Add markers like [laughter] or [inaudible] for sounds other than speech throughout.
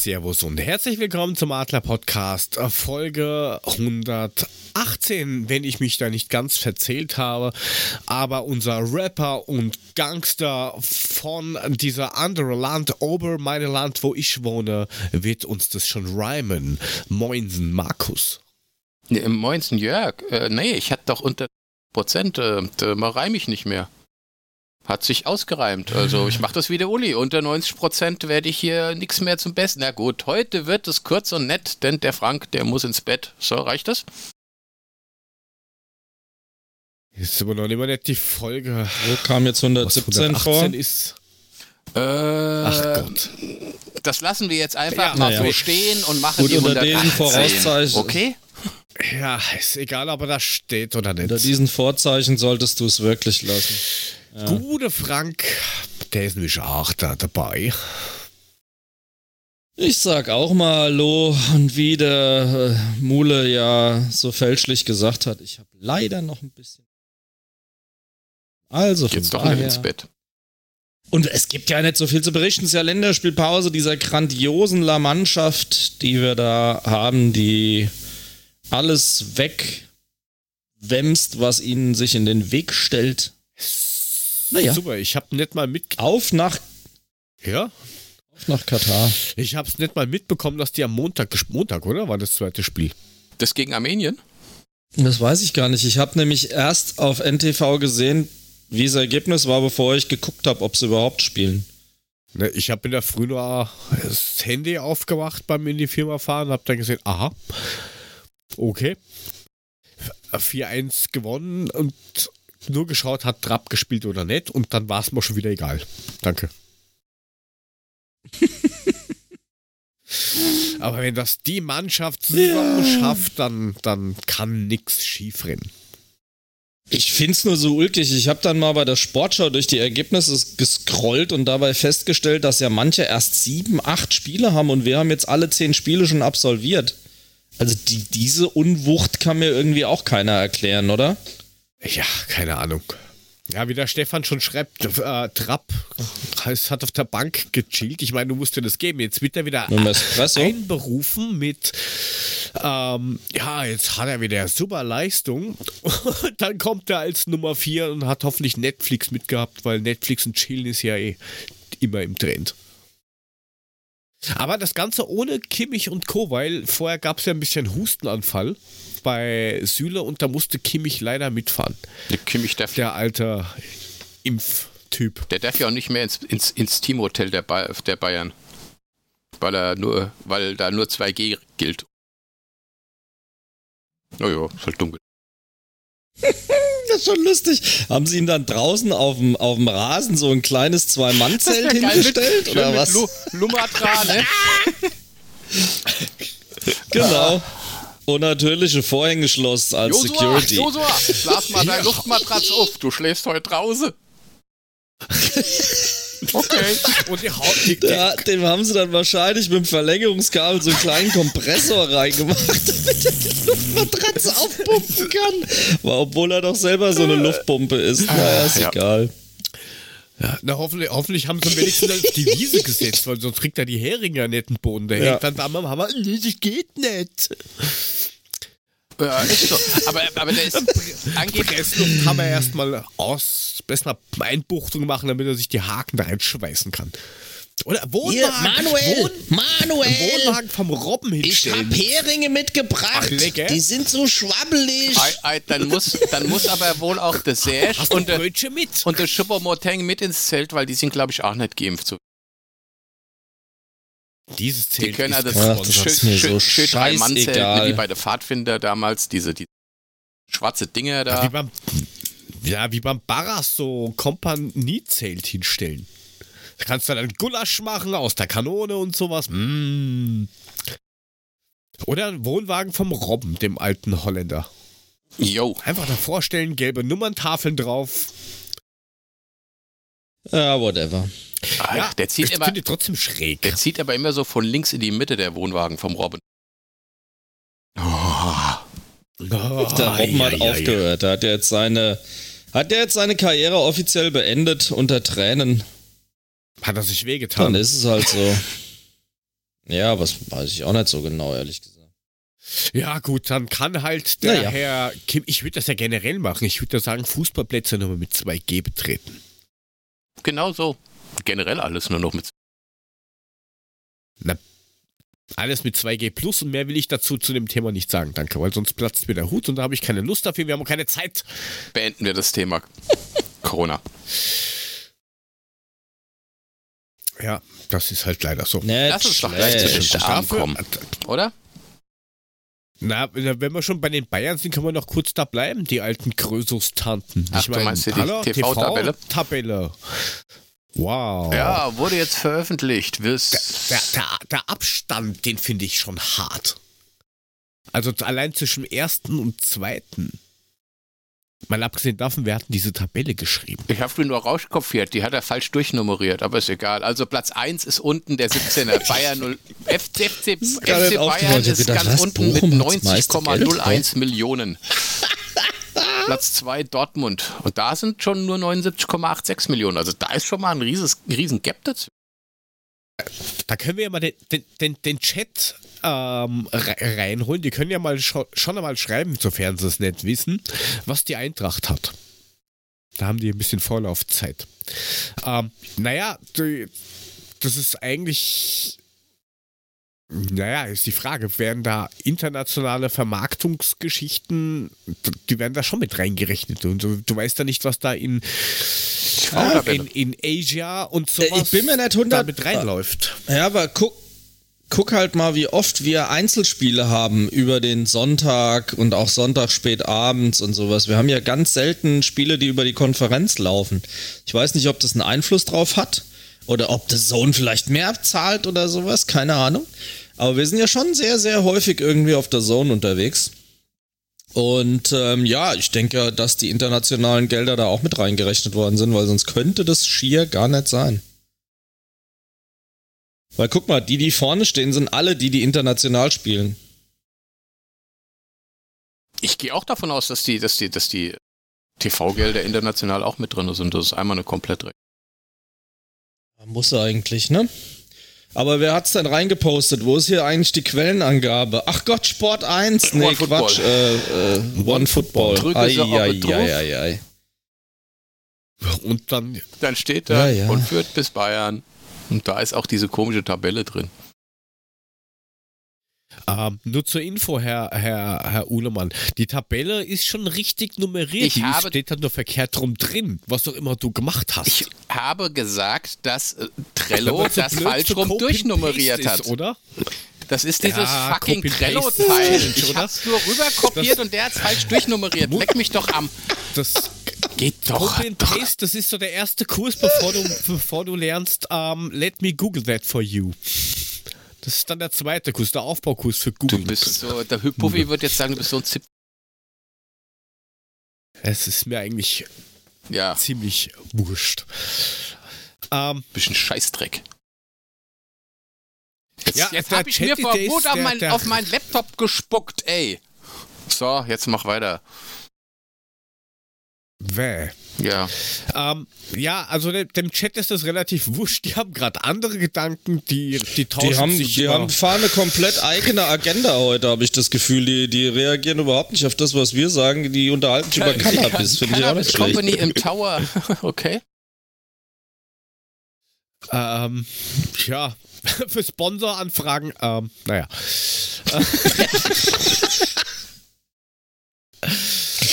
Servus und herzlich willkommen zum Adler Podcast, äh, Folge 118, wenn ich mich da nicht ganz verzählt habe. Aber unser Rapper und Gangster von dieser andere Land, Ober meine Land, wo ich wohne, wird uns das schon rhymen. Moinsen, Markus. Moinsen, Jörg. Äh, nee, ich hatte doch unter Prozent, äh, da reime ich nicht mehr. Hat sich ausgereimt. Also ich mache das wie der Uli. Unter 90 Prozent werde ich hier nichts mehr zum Besten. Na gut, heute wird es kurz und nett, denn der Frank, der muss ins Bett. So, reicht das? Ist aber noch nicht mal nicht die Folge. Wo kam jetzt 117 was vor? 118 ist. Äh, Ach Gott. Das lassen wir jetzt einfach Ja, mal naja. so stehen und machen Gut, die unter 118. den Vorauszeichen- Okay? Ja, ist egal, ob er da steht oder nicht. Unter diesen Vorzeichen solltest du es wirklich lassen. Gute Frank, der ist nämlich auch da dabei. Ich sag auch mal Hallo und wie der äh, Mule ja so fälschlich gesagt hat, ich habe leider noch ein bisschen. Also von Jetzt doch daher. ins Bett. Und es gibt ja nicht so viel zu berichten. Es ist ja Länderspielpause dieser grandiosen La Mannschaft, die wir da haben, die alles wegwämst, was ihnen sich in den Weg stellt. Naja. Super, ich habe nicht mal mit Auf nach, ja, auf nach Katar. ich habe es nicht mal mitbekommen, dass die am Montag Montag, oder? War das zweite Spiel? Das gegen Armenien? Das weiß ich gar nicht. Ich habe nämlich erst auf NTV gesehen, wie das Ergebnis war, bevor ich geguckt habe, ob sie überhaupt spielen. Ne, ich habe in der Früh nur das Handy aufgewacht beim in die Firma fahren, habe dann gesehen, aha, okay, 4-1 gewonnen und nur geschaut, hat Trapp gespielt oder nicht und dann war es mir schon wieder egal. Danke. [laughs] Aber wenn das die Mannschaft zusammen Ja. schafft, dann, dann kann nichts schief rennen. Ich find's nur so ulkig. Ich habe dann mal bei der Sportschau durch die Ergebnisse gescrollt und dabei festgestellt, dass ja manche erst sieben, acht Spiele haben und wir haben jetzt alle zehn Spiele schon absolviert. Also die, diese Unwucht kann mir irgendwie auch keiner erklären, oder? Ja, keine Ahnung. Ja, wie der Stefan schon schreibt, äh, Trapp es hat auf der Bank gechillt. Ich meine, du musst dir das geben. Jetzt wird er wieder einberufen mit, ähm, ja, jetzt hat er wieder super Leistung. Und [laughs] dann kommt er als Nummer 4 und hat hoffentlich Netflix mitgehabt, weil Netflix und Chillen ist ja eh immer im Trend. Aber das Ganze ohne Kimmich und Co., weil vorher gab es ja ein bisschen Hustenanfall bei Süle und da musste Kimmich leider mitfahren. Der Kimmich darf, Der alte Impftyp. der darf ja auch nicht mehr ins, ins, ins Teamhotel der, ba der Bayern. Weil er nur, weil da nur 2G gilt. Naja, ist halt dunkel. [laughs] Das ist schon lustig. Haben sie ihn dann draußen auf dem, auf dem Rasen so ein kleines Zwei-Mann-Zelt hingestellt Schön oder mit was? Lu Lumatra, ne? [laughs] Genau. Und natürliche Vorhängeschloss als Josua, Security. Josua, lass mal deine Luftmatratze auf. Du schläfst heute draußen. [laughs] Okay. Und die Haut die, Da, dem haben sie dann wahrscheinlich mit dem Verlängerungskabel so einen kleinen Kompressor reingemacht, [laughs] damit er die Luftmatratze [laughs] aufpumpen kann. Aber obwohl er doch selber so eine Luftpumpe ist. Naja, ist Ja. egal. ja, na, hoffentlich, hoffentlich haben sie wenigstens auf die Wiese [laughs] gesetzt, weil sonst kriegt er die Heringe nicht den Boden. Der Ja. hängt dann da am Hammer. Nee, das geht nicht. Ja, ist so. Aber, aber der ist angeblich. Pressluft kann man erstmal aus, erstmal Einbuchtung machen, damit er sich die Haken da reinschweißen kann. Oder Wohnwagen. Wohn, Manuel, Wohnwagen vom Robben hinstellen. Heringe mitgebracht. Ach, lecker. Die sind so schwabbelig. Ei, ei, dann, muss, dann muss aber wohl auch der Serge und der, mit? und der Schuppermoteng mit ins Zelt, weil die sind, glaube ich, auch nicht geimpft. So. Dieses Die Zelt können ja das Ach, das schön, mir schön, so schön drei Mann Zelt, scheißegal. wie bei der Pfadfinder damals, diese die schwarze Dinger Ja, da. wie beim, ja, wie beim Barras so Kompaniezelt hinstellen. Da kannst du dann Gulasch machen aus der Kanone und sowas. Mm. Oder ein Wohnwagen vom Robben, dem alten Holländer. Jo. Einfach davor stellen, gelbe Nummerntafeln drauf. Ja, whatever. Ah, der zieht ich immer, finde trotzdem schräg. der zieht aber immer so von links in die Mitte der Wohnwagen vom Robin. Oh. Oh, Der Robben hat ei, ei, ei. aufgehört. Er hat ja jetzt seine, hat er jetzt seine Karriere offiziell beendet unter Tränen. Hat er sich Dann wehgetan? ist es halt so. Ja, was weiß ich auch nicht so genau, ehrlich gesagt. Ja, gut, dann kann halt der Naja. Herr Kim, ich würde das ja generell machen. Ich würde ja sagen, Fußballplätze nochmal mit 2G betreten. Genau so. Generell alles nur noch mit. Alles mit 2G plus und mehr will ich dazu zu dem Thema nicht sagen, danke, weil sonst platzt mir der Hut und da habe ich keine Lust dafür, wir haben auch keine Zeit. Beenden wir das Thema [laughs] Corona. Ja, das ist halt leider so. Nicht Lass uns doch gleich zu den kommen. Oder? Na, wenn wir schon bei den Bayern sind, können wir noch kurz da bleiben, die alten Krösus-Tanten. Ach, du meinst hier die TV-Tabelle? TV-Tabelle. Wow. Ja, wurde jetzt veröffentlicht. Wir's Der, der, der Abstand, den finde ich schon hart. Also allein zwischen ersten und zweiten. Mal abgesehen davon, wer hat denn diese Tabelle geschrieben? Ich habe nur rauskopiert, die hat er falsch durchnummeriert, aber ist egal. Also Platz 1 ist unten der 17er [laughs] Bayern 0. FC, FC, FC. Bayern ist gedacht, ganz was? unten mit Bochum Geld 90,01 Millionen. [laughs] Platz 2 Dortmund. Und da sind schon nur 79,86 Millionen. Also da ist schon mal ein rieses, riesen Gap dazu. Da können wir ja mal den, den, den, den Chat ähm, re- reinholen. Die können ja mal scho schon einmal schreiben, sofern sie es nicht wissen, was die Eintracht hat. Da haben die ein bisschen Vorlaufzeit. Ähm, naja, die, das ist eigentlich. Naja, ist die Frage, werden da internationale Vermarktungsgeschichten, die werden da schon mit reingerechnet. Und du, du weißt ja nicht, was da in, in, in Asia und sowas Äh, ich bin mir nicht 100 da mit reinläuft. Ja, aber guck, guck halt mal, wie oft wir Einzelspiele haben über den Sonntag und auch Sonntag spät abends und sowas. Wir haben ja ganz selten Spiele, die über die Konferenz laufen. Ich weiß nicht, ob das einen Einfluss drauf hat oder ob das Zone vielleicht mehr zahlt oder sowas, keine Ahnung. Aber wir sind ja schon sehr, sehr häufig irgendwie auf der Zone unterwegs. Und ähm, ja, ich denke, dass die internationalen Gelder da auch mit reingerechnet worden sind, weil sonst könnte das schier gar nicht sein. Weil guck mal, die, die vorne stehen, sind alle die, die international spielen. Ich gehe auch davon aus, dass die, dass die, dass die TV-Gelder international auch mit drin sind. Das ist einmal eine komplett Muss er eigentlich, ne? Aber wer hat's denn reingepostet? Wo ist hier eigentlich die Quellenangabe? Ach Gott, Sport 1. Nee, One Football. Quatsch. Äh, äh, One Football. Drücke Ai, ai, ai, ai. Und dann Dann steht da Ja, ja. und führt bis Bayern. Und da ist auch diese komische Tabelle drin. Ähm, nur zur Info, Herr, Herr, Herr Uhlemann. Die Tabelle ist schon richtig nummeriert. Ich die habe- steht da nur verkehrt rum drin, was doch immer du gemacht hast. Ich habe gesagt, dass äh, Trello [laughs] das blöd falsch rum durchnummeriert hat. Ist, oder? Das ist dieses Ja, fucking Trello-Teil. Ich hab's nur rüber kopiert und der hat's falsch durchnummeriert. Leck mich doch am. Das Geht doch. Copy and Paste, das ist so der erste Kurs, bevor du, bevor du lernst, ähm, let me Google that for you. Das ist dann der zweite Kurs, der Aufbaukurs für Du Google. bist so, der Puffy wird jetzt sagen, du bist so ein Zip. Es ist mir eigentlich Ja, ziemlich wurscht. Ähm, bisschen Scheißdreck. Jetzt, Ja, jetzt der hab ich Chat, mir vor Wut auf, mein, auf meinen Laptop gespuckt, ey. So, jetzt mach weiter. Wäh. Ja. Ähm, ja, also dem, dem Chat ist das relativ wurscht. Die haben gerade andere Gedanken, die, die tauschen Die haben, sich die über- haben fahren eine komplett eigene Agenda heute, habe ich das Gefühl. Die, die reagieren überhaupt nicht auf das, was wir sagen. Die unterhalten sich über [laughs] Cannabis, finde ich auch nicht [laughs] schlecht. Company im Tower. [laughs] Okay. Ähm, ja, für Sponsoranfragen, ähm, naja.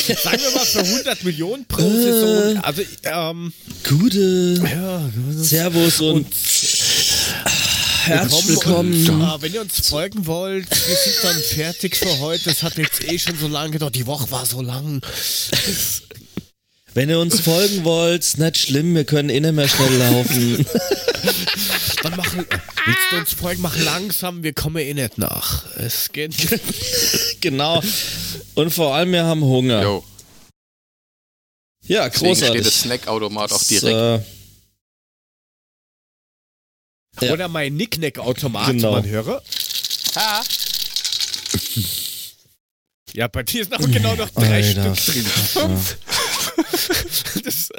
[laughs] Sagen wir mal für 100 Millionen pro Saison. Also, ähm, Gute. ja, Servus und, herzlich willkommen. Und, äh, wenn ihr uns folgen wollt, wir sind dann fertig für heute. Das hat jetzt eh schon so lange gedauert. Die Woche war so lang. Wenn ihr uns folgen wollt, ist nicht schlimm, wir können eh nicht mehr schnell laufen. [laughs] dann machen, willst du uns folgen? Mach langsam, wir kommen eh nicht nach. Es geht. [laughs] genau. Und vor allem, wir haben Hunger. Jo. Ja, Deswegen steht großartig. das Snackautomat auch Das, direkt. äh, Ja. Oder mein Nicknack-Automat, Genau. man höre. Ha. Ja, bei dir ist noch genau noch drei Alter, Stück drin. Vater. [laughs] Das,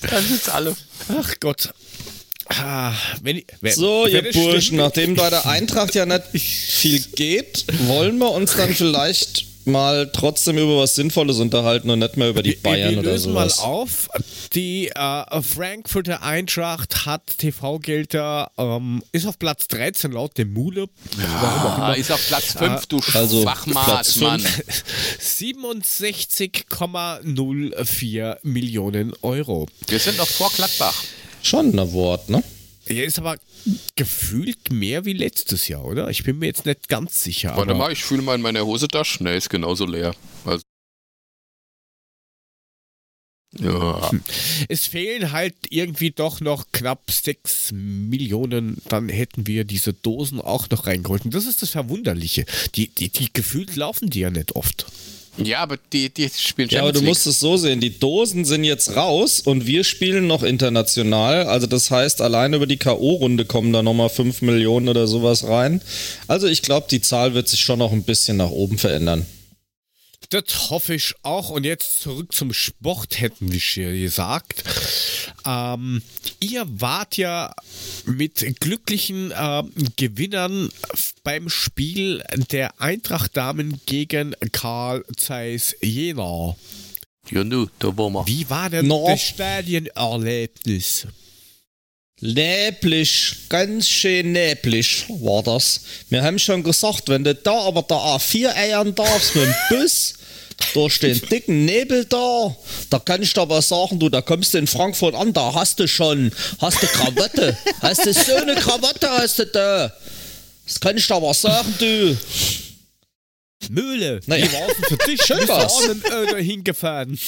Da sind's alle. ach Gott. Ah, wenn, wenn, So, wenn ihr Burschen, stimmt- nachdem bei der Eintracht ja nicht viel geht, wollen wir uns dann vielleicht mal trotzdem über was Sinnvolles unterhalten und nicht mehr über die Wir- Bayern wir oder lösen mal sowas. auf. Die äh, Frankfurter Eintracht hat TV-Gelder, ähm, ist auf Platz 13 laut dem Mule. Warum auch immer. ist auf Platz 5, du Also, Schwachmat, Platz Mann. fünf. 67,04 Millionen Euro. Wir sind noch vor Gladbach. Schon ein Wort, ne? Er ist aber gefühlt mehr wie letztes Jahr, oder? Ich bin mir jetzt nicht ganz sicher. Warte aber mal, ich fühle mal in meiner Hosentasche. Ne, ist genauso leer. Also, ja, Es fehlen halt irgendwie doch noch knapp 6 Millionen. Dann hätten wir diese Dosen auch noch reingeholt. Und das ist das Verwunderliche. Die, die, die gefühlt laufen die ja nicht oft. Ja aber die, die spielen Ja, aber Champions du League. musst es so sehen, die Dosen sind jetzt raus und wir spielen noch international. Also das heißt, allein über die K.O.-Runde kommen da nochmal 5 Millionen oder sowas rein. Also ich glaube, die Zahl wird sich schon noch ein bisschen nach oben verändern. Das hoffe ich auch. Und jetzt zurück zum Sport, hätten wir schon gesagt. Ähm, ihr wart ja mit glücklichen ähm, Gewinnern beim Spiel der Eintracht-Damen gegen Karl Zeiss Jena. Ja, nu, da waren wir. Wie war denn No. das Stadionerlebnis? Neblig, ganz schön neblig war das. Wir haben schon gesagt, wenn du da aber der A4 eiern darfst mit dem Bus durch den dicken Nebel da, da kann ich dir aber sagen, du, da kommst du in Frankfurt an, da hast du schon, hast du Krawatte, hast du so eine Krawatte, hast du da. Das kann ich dir aber sagen, du. Mühle. Naja. Wie war es denn für dich? [laughs] Schön Bist du war's. auch mit dem Öder hingefahren?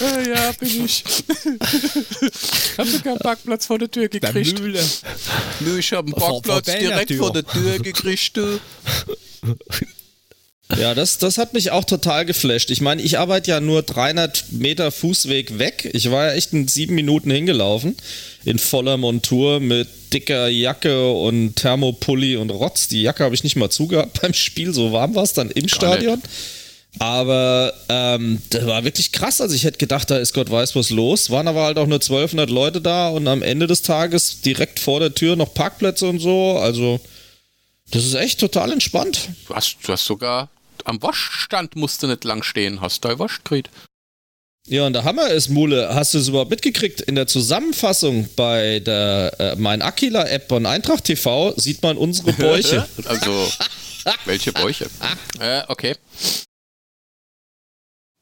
Ah, [laughs] ja, bin ich. Hab sogar einen Parkplatz vor der Tür Der gekriegt. Mühle. Nö, ich hab einen Vor- vor Parkplatz deiner direkt Tür. vor der Tür gekriegt, du. Ja, das, das hat mich auch total geflasht. Ich meine, ich arbeite ja nur 300 Meter Fußweg weg. Ich war ja echt in sieben Minuten hingelaufen. In voller Montur mit dicker Jacke und Thermopulli und Rotz. Die Jacke habe ich nicht mal zugehabt [laughs] beim Spiel. So warm war es dann im Stadion. Aber ähm, das war wirklich krass. Also ich hätte gedacht, da ist Gott weiß was los. Waren aber halt auch nur 1200 Leute da und am Ende des Tages direkt vor der Tür noch Parkplätze und so. Also das ist echt total entspannt. Du hast, du hast sogar am Waschstand musst du nicht lang stehen. Hast du Wasch gekriegt? Ja, und der Hammer ist, Mule, hast du es überhaupt mitgekriegt? In der Zusammenfassung bei der äh, Mein Aquila-App von Eintracht TV sieht man unsere Bäuche. [laughs] Also, welche Bäuche? [laughs] Äh, okay.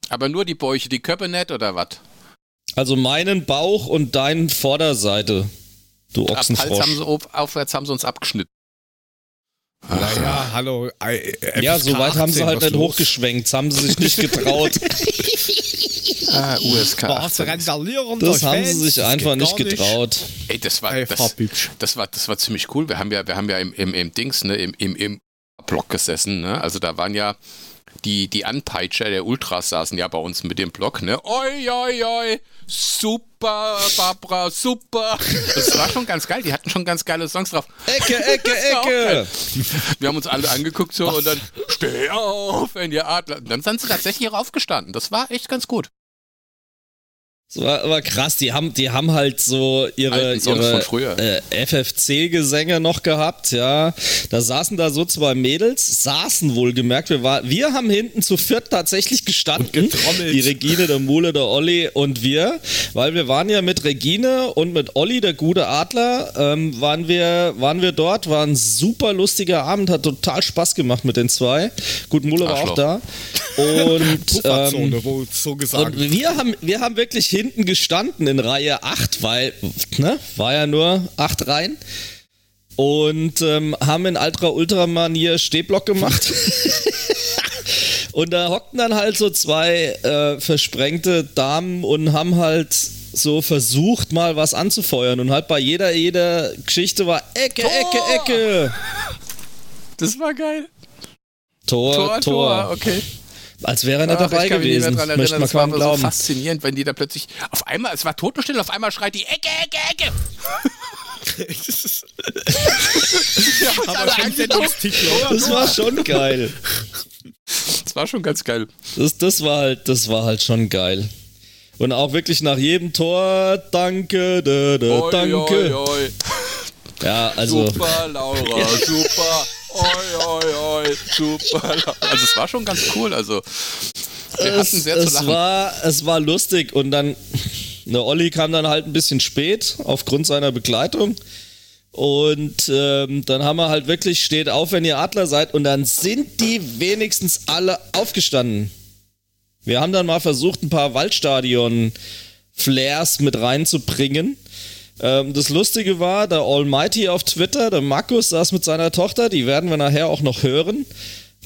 Aber nur die Bäuche, die Köpfe nicht oder was? also meinen Bauch und deinen Vorderseite, du Hals haben Ochsenfrosch. sie, auf- aufwärts haben sie uns abgeschnitten. Naja, hallo. äh, Ja, FSK so weit haben sie 18, halt nicht hochgeschwenkt, das haben sie sich nicht [laughs] getraut. Ah, USK. Was 18. randalieren Das haben sie sich einfach nicht getraut. Ey, das war, Ey, das, das war, das war ziemlich cool. Wir haben ja, wir haben ja im, im, im Dings, ne, im, im, im Block gesessen, ne? Also da waren ja die, die Anpeitscher der Ultras saßen ja bei uns mit dem Block, ne? Oi, oi, oi, super, Barbara, super. Das war schon ganz geil. Die hatten schon ganz geile Songs drauf. Ecke, [laughs] Ecke, Ecke! Wir haben uns alle angeguckt so und dann steh auf, wenn ihr Adler. Und dann sind sie tatsächlich auch aufgestanden. Das war echt ganz gut. Das war, war krass, die haben, die haben halt so ihre, ihre äh, FFC-Gesänge noch gehabt, ja. Da saßen da so zwei Mädels, saßen wohlgemerkt. Wir, war, wir haben hinten zu viert tatsächlich gestanden. getrommelt. Die Regine, der Mule, der Olli und wir. Weil wir waren ja mit Regine und mit Olli, der gute Adler, ähm, waren, wir, waren wir dort. War ein super lustiger Abend, hat total Spaß gemacht mit den zwei. Gut, Mule war auch Arschloch. da. [laughs] Und ähm, wo so gesagt. und wir haben, wir haben wirklich hinten gestanden in Reihe 8, weil, ne, war ja nur 8 Reihen. Und ähm, haben in Ultra Ultra-Manier Stehblock gemacht. [laughs] und da hockten dann halt so zwei äh, versprengte Damen und haben halt so versucht, mal was anzufeuern. Und halt bei jeder, jeder Geschichte war Ecke, Ecke, Ecke. Das war geil. Tor, Tor. Tor, Tor, okay. Als wäre er nicht Ach, dabei ich kann mich nicht gewesen. mehr dran erinnern. Das war aber so faszinierend, wenn die da plötzlich auf einmal, es war totenstill, auf einmal schreit die Ecke, Ecke, Ecke. [laughs] Alle angeguckt. Das war schon geil. Das war schon ganz geil. Das, das, war halt, das war halt schon geil. Und auch wirklich nach jedem Tor, danke, da, da, Oi, danke. oi, oi. Ja, also. Super, Laura, super. Oi, oi, oi, super. Also es war schon ganz cool. Also wir hatten es, sehr zu es lachen. war, es war lustig und dann, der Olli kam dann halt ein bisschen spät aufgrund seiner Begleitung. Und ähm, dann haben wir halt wirklich, steht auf, wenn ihr Adler seid. Und dann sind die wenigstens alle aufgestanden. Wir haben dann mal versucht, ein paar Waldstadion-Flares mit reinzubringen. Ähm, das Lustige war, der Almighty auf Twitter, der Markus saß mit seiner Tochter, die werden wir nachher auch noch hören.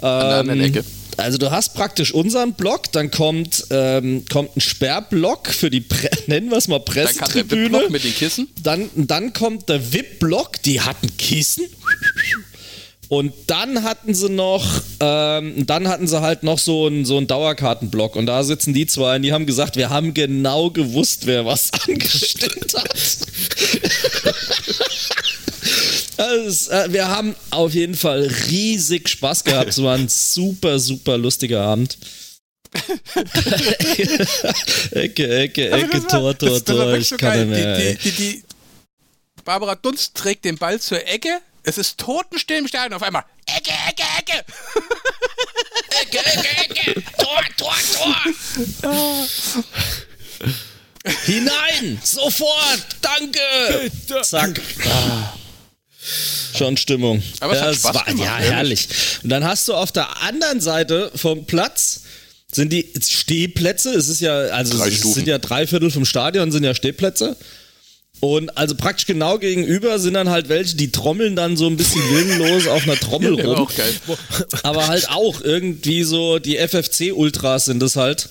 An der anderen Ähm, Ecke. Also du hast praktisch unseren Block, dann kommt, ähm, kommt ein Sperrblock für die, Pre [laughs] nennen wir es mal Dann Pressetribüne. Block mit den Kissen. Dann, dann kommt der VIP-Block, die hatten Kissen. Und dann hatten sie noch, ähm, dann hatten sie halt noch so einen so einen Dauerkartenblock. Und da sitzen die zwei und die haben gesagt, wir haben genau gewusst, wer was [laughs] angestimmt hat. [laughs] Also, äh, wir haben auf jeden Fall riesig Spaß gehabt. Es war ein super, super lustiger Abend. [laughs] Ecke, Ecke, Ecke, Tor, Tor, Tor. Ich kann nicht mehr. Barbara Dunst trägt den Ball zur Ecke. Es ist totenstill im Stadion. Auf einmal Ecke, Ecke, Ecke. [laughs] Ecke, Ecke, Ecke. Tor, Tor, Tor. Hinein! Sofort! Danke! Zack. Ah. Schon Stimmung. Aber es es war, gemacht, Ja, herrlich. Und dann hast du auf der anderen Seite vom Platz sind die Stehplätze. Es ist ja, also es sind ja drei Viertel vom Stadion sind ja Stehplätze. Und also praktisch genau gegenüber sind dann halt welche, die trommeln dann so ein bisschen willenlos auf einer Trommel war rum. auch geil. Aber halt auch irgendwie so, die FFC-Ultras sind es halt.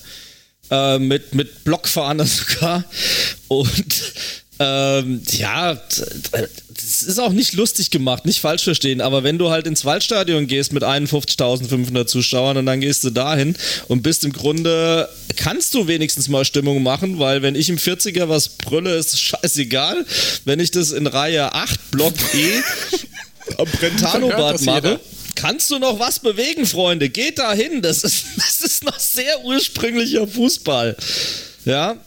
Äh, mit, mit Blockfahnen [laughs] sogar. Und ähm, ja, das ist auch nicht lustig gemacht, nicht falsch verstehen, aber wenn du halt ins Waldstadion gehst mit 51.500 Zuschauern und dann gehst du dahin und bist im Grunde, kannst du wenigstens mal Stimmung machen, weil wenn ich im 40er was brülle, ist scheißegal. Wenn ich das in Reihe 8 Block E am [laughs] Brentano-Bad mache, jeder. Kannst du noch was bewegen, Freunde? Geht da hin. Das ist, [laughs] das ist noch sehr ursprünglicher Fußball. Ja.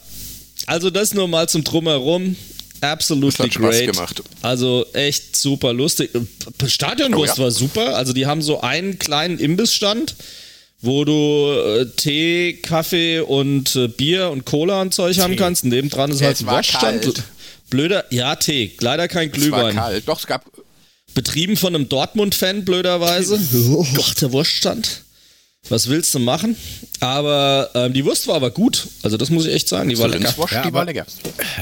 Also das nur mal zum Drumherum. Absolutely great. gemacht. Also echt super lustig. Stadionwurst Oh ja. war super. Also die haben so einen kleinen Imbissstand, wo du äh, Tee, Kaffee und äh, Bier und Cola und Zeug haben kannst. Nebendran ist halt ein Waschstand. kalt. Blöder, ja, Tee. Leider kein Es war Glühwein. kalt. Doch, es gab Betrieben von einem Dortmund-Fan, blöderweise. Oh der Wurststand. Was willst du machen? Aber ähm, die Wurst war aber gut. Also das muss ich echt sagen. Die war lecker. Ja, die war lecker.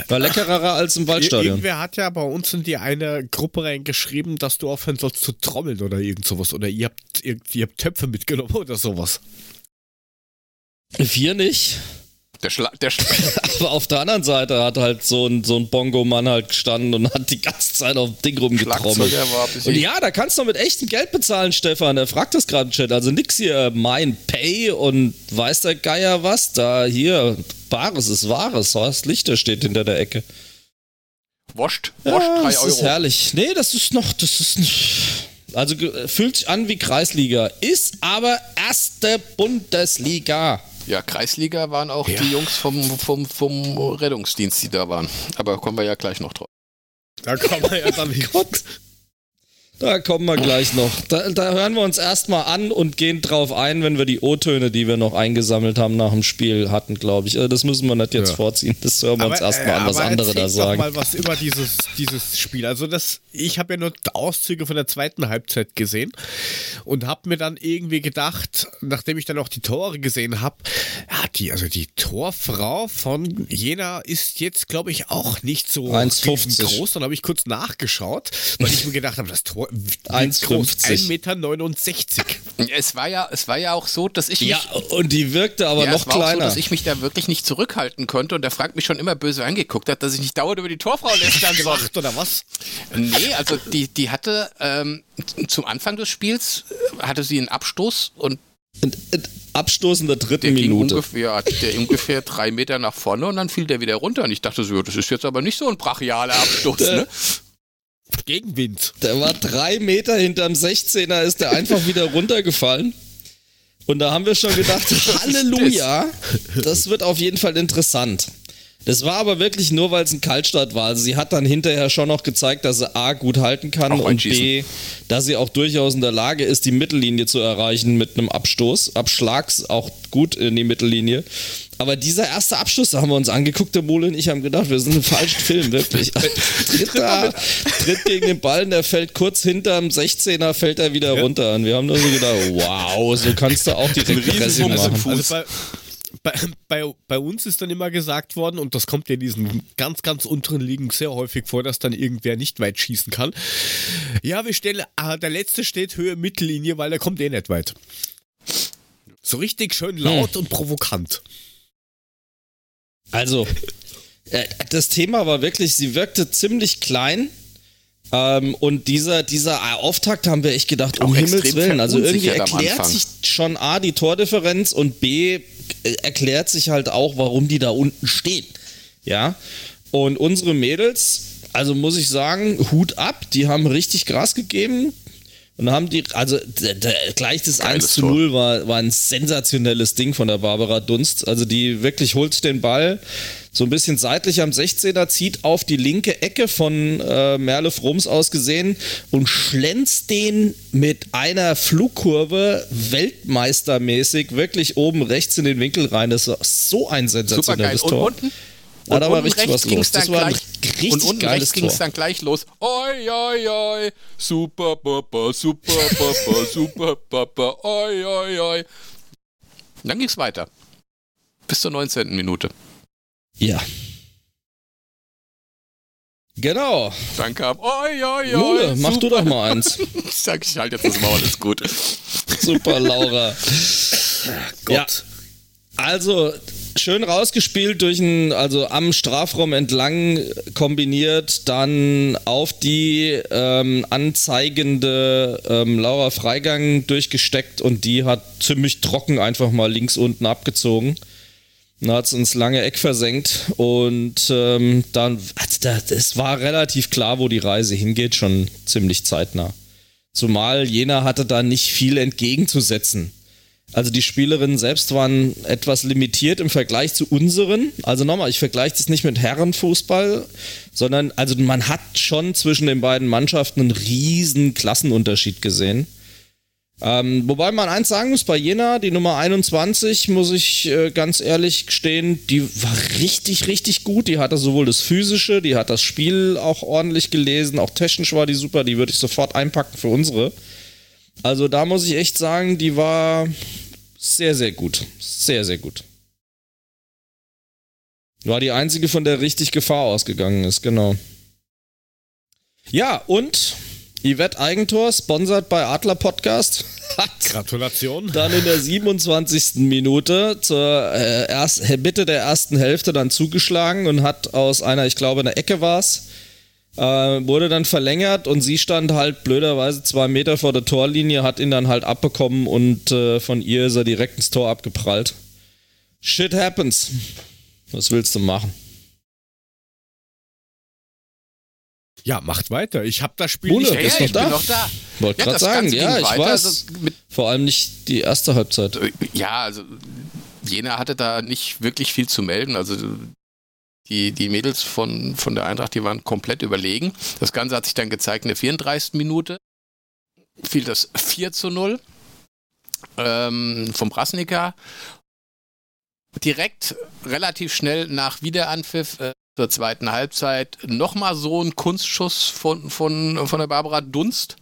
War leckerer als im Waldstadion. Irgendwer hat ja bei uns in die eine Gruppe reingeschrieben, dass du aufhören sollst zu trommeln oder irgend sowas. Oder ihr habt, ihr, ihr habt Töpfe mitgenommen oder sowas. Wir nicht. Der Schla der Schla [laughs] [laughs] Aber auf der anderen Seite hat halt so ein, so ein Bongo-Mann halt gestanden und hat die ganze Zeit auf dem Ding rumgetrommelt. Und ja, da kannst du mit echtem Geld bezahlen, Stefan. Der fragt das gerade im Chat. Also nix hier mein Pay und weiß der Geier was. Da hier, Bares ist Wahres. Horst Lichter steht hinter der Ecke. Wascht, Ja, wascht, 3 das ist Euro. herrlich. Nee, das ist noch, das ist nicht. Also fühlt sich an wie Kreisliga, ist aber erste Bundesliga. Ja, Kreisliga waren auch die Jungs vom, vom, vom Rettungsdienst, die da waren. Aber kommen wir ja gleich noch drauf. Da kann man ja dann [laughs] Gott. Da kommen wir gleich noch. Da, da hören wir uns erstmal an und gehen drauf ein, wenn wir die O-Töne, die wir noch eingesammelt haben nach dem Spiel hatten, glaube ich. Äh, Das müssen wir nicht jetzt Ja. vorziehen. Das hören wir uns erstmal an, was andere da erzähl doch sagen. mal was über dieses, dieses Spiel. Also das, ich habe ja nur Auszüge von der zweiten Halbzeit gesehen und habe mir dann irgendwie gedacht, nachdem ich dann auch die Tore gesehen habe, ja, die, also die Torfrau von Jena ist jetzt, glaube ich, auch nicht so 1,50. groß. Dann habe ich kurz nachgeschaut, weil ich mir gedacht habe, das Tor 1,50. groß, 1,69 Meter. [laughs] Es war ja, es war ja auch so, dass ich mich. Ja, und die wirkte aber ja, noch es war auch so, kleiner. dass ich mich da wirklich nicht zurückhalten konnte und der Frank mich schon immer böse angeguckt hat, dass ich nicht dauernd über die Torfrau [laughs] lästern soll. Gemacht oder was? Nee, also die, die hatte ähm, zum Anfang des Spiels äh, hatte sie einen Abstoß und Und, und Abstoß in der dritten der Minute. ungefähr, der ungefähr drei Meter nach vorne und dann fiel der wieder runter. Und ich dachte so, das ist jetzt aber nicht so ein brachialer Abstoß, [laughs] ne? Gegenwind. Der war drei Meter hinterm 16er, ist der einfach wieder runtergefallen. Und da haben wir schon gedacht, [laughs] Halleluja, das wird auf jeden Fall interessant. Das war aber wirklich nur, weil es ein Kaltstart war. Also sie hat dann hinterher schon noch gezeigt, dass sie A gut halten kann Auch und. B, dass sie auch durchaus in der Lage ist, die Mittellinie zu erreichen mit einem Abstoß. Abschlags auch gut in die Mittellinie. Aber dieser erste Abschluss, da haben wir uns angeguckt, der Mole und ich haben gedacht, wir sind im falschen Film, wirklich. [laughs] tritt, da, tritt gegen den Ball, der fällt kurz hinterm 16er, fällt er wieder runter. Und wir haben nur so gedacht, wow, so kannst du auch direkt Pressing machen. Fuß. Also bei, bei, bei, bei uns ist dann immer gesagt worden, und das kommt ja in diesen ganz, ganz unteren Ligen sehr häufig vor, dass dann irgendwer nicht weit schießen kann. Ja, wir stellen, ah, der letzte steht Höhe Mittellinie, weil der kommt eh nicht weit. So richtig schön laut und provokant. Also, äh, das Thema war wirklich, sie wirkte ziemlich klein. Ähm, und dieser, dieser Auftakt haben wir echt gedacht, um Himmels Willen. Also irgendwie erklärt sich schon A, die Tordifferenz und B, äh, erklärt sich halt auch, warum die da unten stehen. Ja. Und unsere Mädels, also muss ich sagen, Hut ab, die haben richtig Gras gegeben. Und haben die, also d- d- gleich das Geiles 1 zu Tor. 0 war, war ein sensationelles Ding von der Barbara Dunst. Also die wirklich holt den Ball so ein bisschen seitlich am 16er, zieht auf die linke Ecke von äh, Merle Frums aus gesehen und schlänzt den mit einer Flugkurve weltmeistermäßig wirklich oben rechts in den Winkel rein. Das war so ein sensationelles Und Tor. unten, Ah, da und war richtig was ging's los. Das war ein richtig und unten geiles rechts ging es dann gleich los. Oi, oi, oi, super Papa, super Papa, [laughs] super Papa, oi, oi, oi. Dann ging es weiter. Bis zur 19. Minute. Ja. Genau. Dann kam oi, oi, oi. Mole, mach du doch mal eins. Ich [laughs] sag, ich halte jetzt das Maul, ist gut. Super, Laura. [laughs] Gott. Ja. Also, schön rausgespielt durch ein, also am Strafraum entlang kombiniert, dann auf die ähm, anzeigende ähm, Laura Freigang durchgesteckt und die hat ziemlich trocken einfach mal links unten abgezogen. Dann hat es ins lange Eck versenkt und ähm, dann, also da, es war relativ klar, wo die Reise hingeht, schon ziemlich zeitnah. Zumal Jena hatte da nicht viel entgegenzusetzen. Also die Spielerinnen selbst waren etwas limitiert im Vergleich zu unseren. Also nochmal, ich vergleiche das nicht mit Herrenfußball, sondern also man hat schon zwischen den beiden Mannschaften einen riesen Klassenunterschied gesehen. Ähm, wobei man eins sagen muss, bei Jena, die Nummer 21, muss ich äh, ganz ehrlich gestehen, die war richtig, richtig gut. Die hatte sowohl das Physische, die hat das Spiel auch ordentlich gelesen, auch technisch war die super, die würde ich sofort einpacken für unsere. Also da muss ich echt sagen, die war sehr, sehr gut. Sehr, sehr gut. War die einzige, von der richtig Gefahr ausgegangen ist, genau. Ja, und Yvette Eigentor, sponsert bei Adler Podcast, [laughs] hat Gratulation. dann in der 27. Minute zur äh, erst, Mitte der ersten Hälfte dann zugeschlagen und hat aus einer, ich glaube, einer Ecke war es, äh, wurde dann verlängert und sie stand halt blöderweise zwei Meter vor der Torlinie, hat ihn dann halt abbekommen und äh, von ihr ist er direkt ins Tor abgeprallt. Shit happens. Was willst du machen? Ja, macht weiter. Ich habe das Spiel Bulle, nicht Ja, bist ja, noch ich da? bin noch da. Wollte Ja, gerade sagen, ja, ich weiter, weiß. also Vor allem nicht die erste Halbzeit. Ja, also Jena hatte da nicht wirklich viel zu melden. Also die, die Mädels von, von der Eintracht, die waren komplett überlegen. Das Ganze hat sich dann gezeigt in der 34. Minute. Fiel das 4 zu 0 ähm, vom Brasnika. Direkt relativ schnell nach Wiederanpfiff äh, zur zweiten Halbzeit nochmal so ein Kunstschuss von, von, von der Barbara Dunst.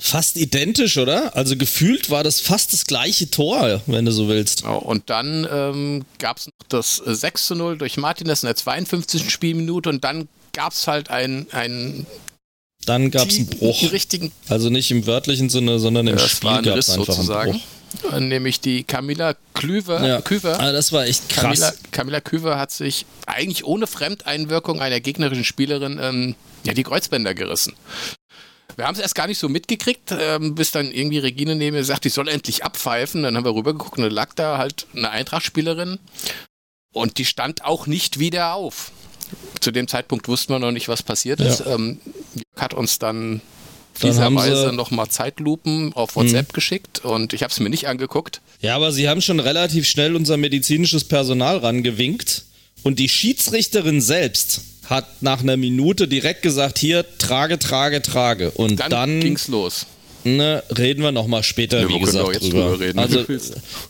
Fast identisch, oder? Also gefühlt war das fast das gleiche Tor, wenn du so willst. Ja, und dann ähm, gab es noch das äh, 6 zu 0 durch Martinez in der 52. Spielminute und dann gab es halt einen, einen Dann gab es einen Bruch. richtigen, Also nicht im wörtlichen Sinne, sondern im das Spiel ein gab es einfach sozusagen, einen Bruch. Äh, nämlich die Camilla Klüver. Ja. Küver. Also das war echt krass. Camilla, Camilla Küver hat sich eigentlich ohne Fremdeinwirkung einer gegnerischen Spielerin ähm, ja, die Kreuzbänder gerissen. Wir haben es erst gar nicht so mitgekriegt, ähm, bis dann irgendwie Regine neben mir sagt, ich soll endlich abpfeifen. Dann haben wir rübergeguckt und da lag da halt eine Eintracht-Spielerin und die stand auch nicht wieder auf. Zu dem Zeitpunkt wussten wir noch nicht, was passiert ist. Ähm, Jörg hat uns dann Dann fieserweise sie- nochmal Zeitlupen auf WhatsApp geschickt und ich habe es mir nicht angeguckt. Ja, aber sie haben schon relativ schnell unser medizinisches Personal rangewinkt und die Schiedsrichterin selbst hat nach einer Minute direkt gesagt, hier, trage, trage, trage. Und Dann, dann, ging's los. ne, reden wir nochmal später, Ja, wie gesagt, auch jetzt drüber. drüber also,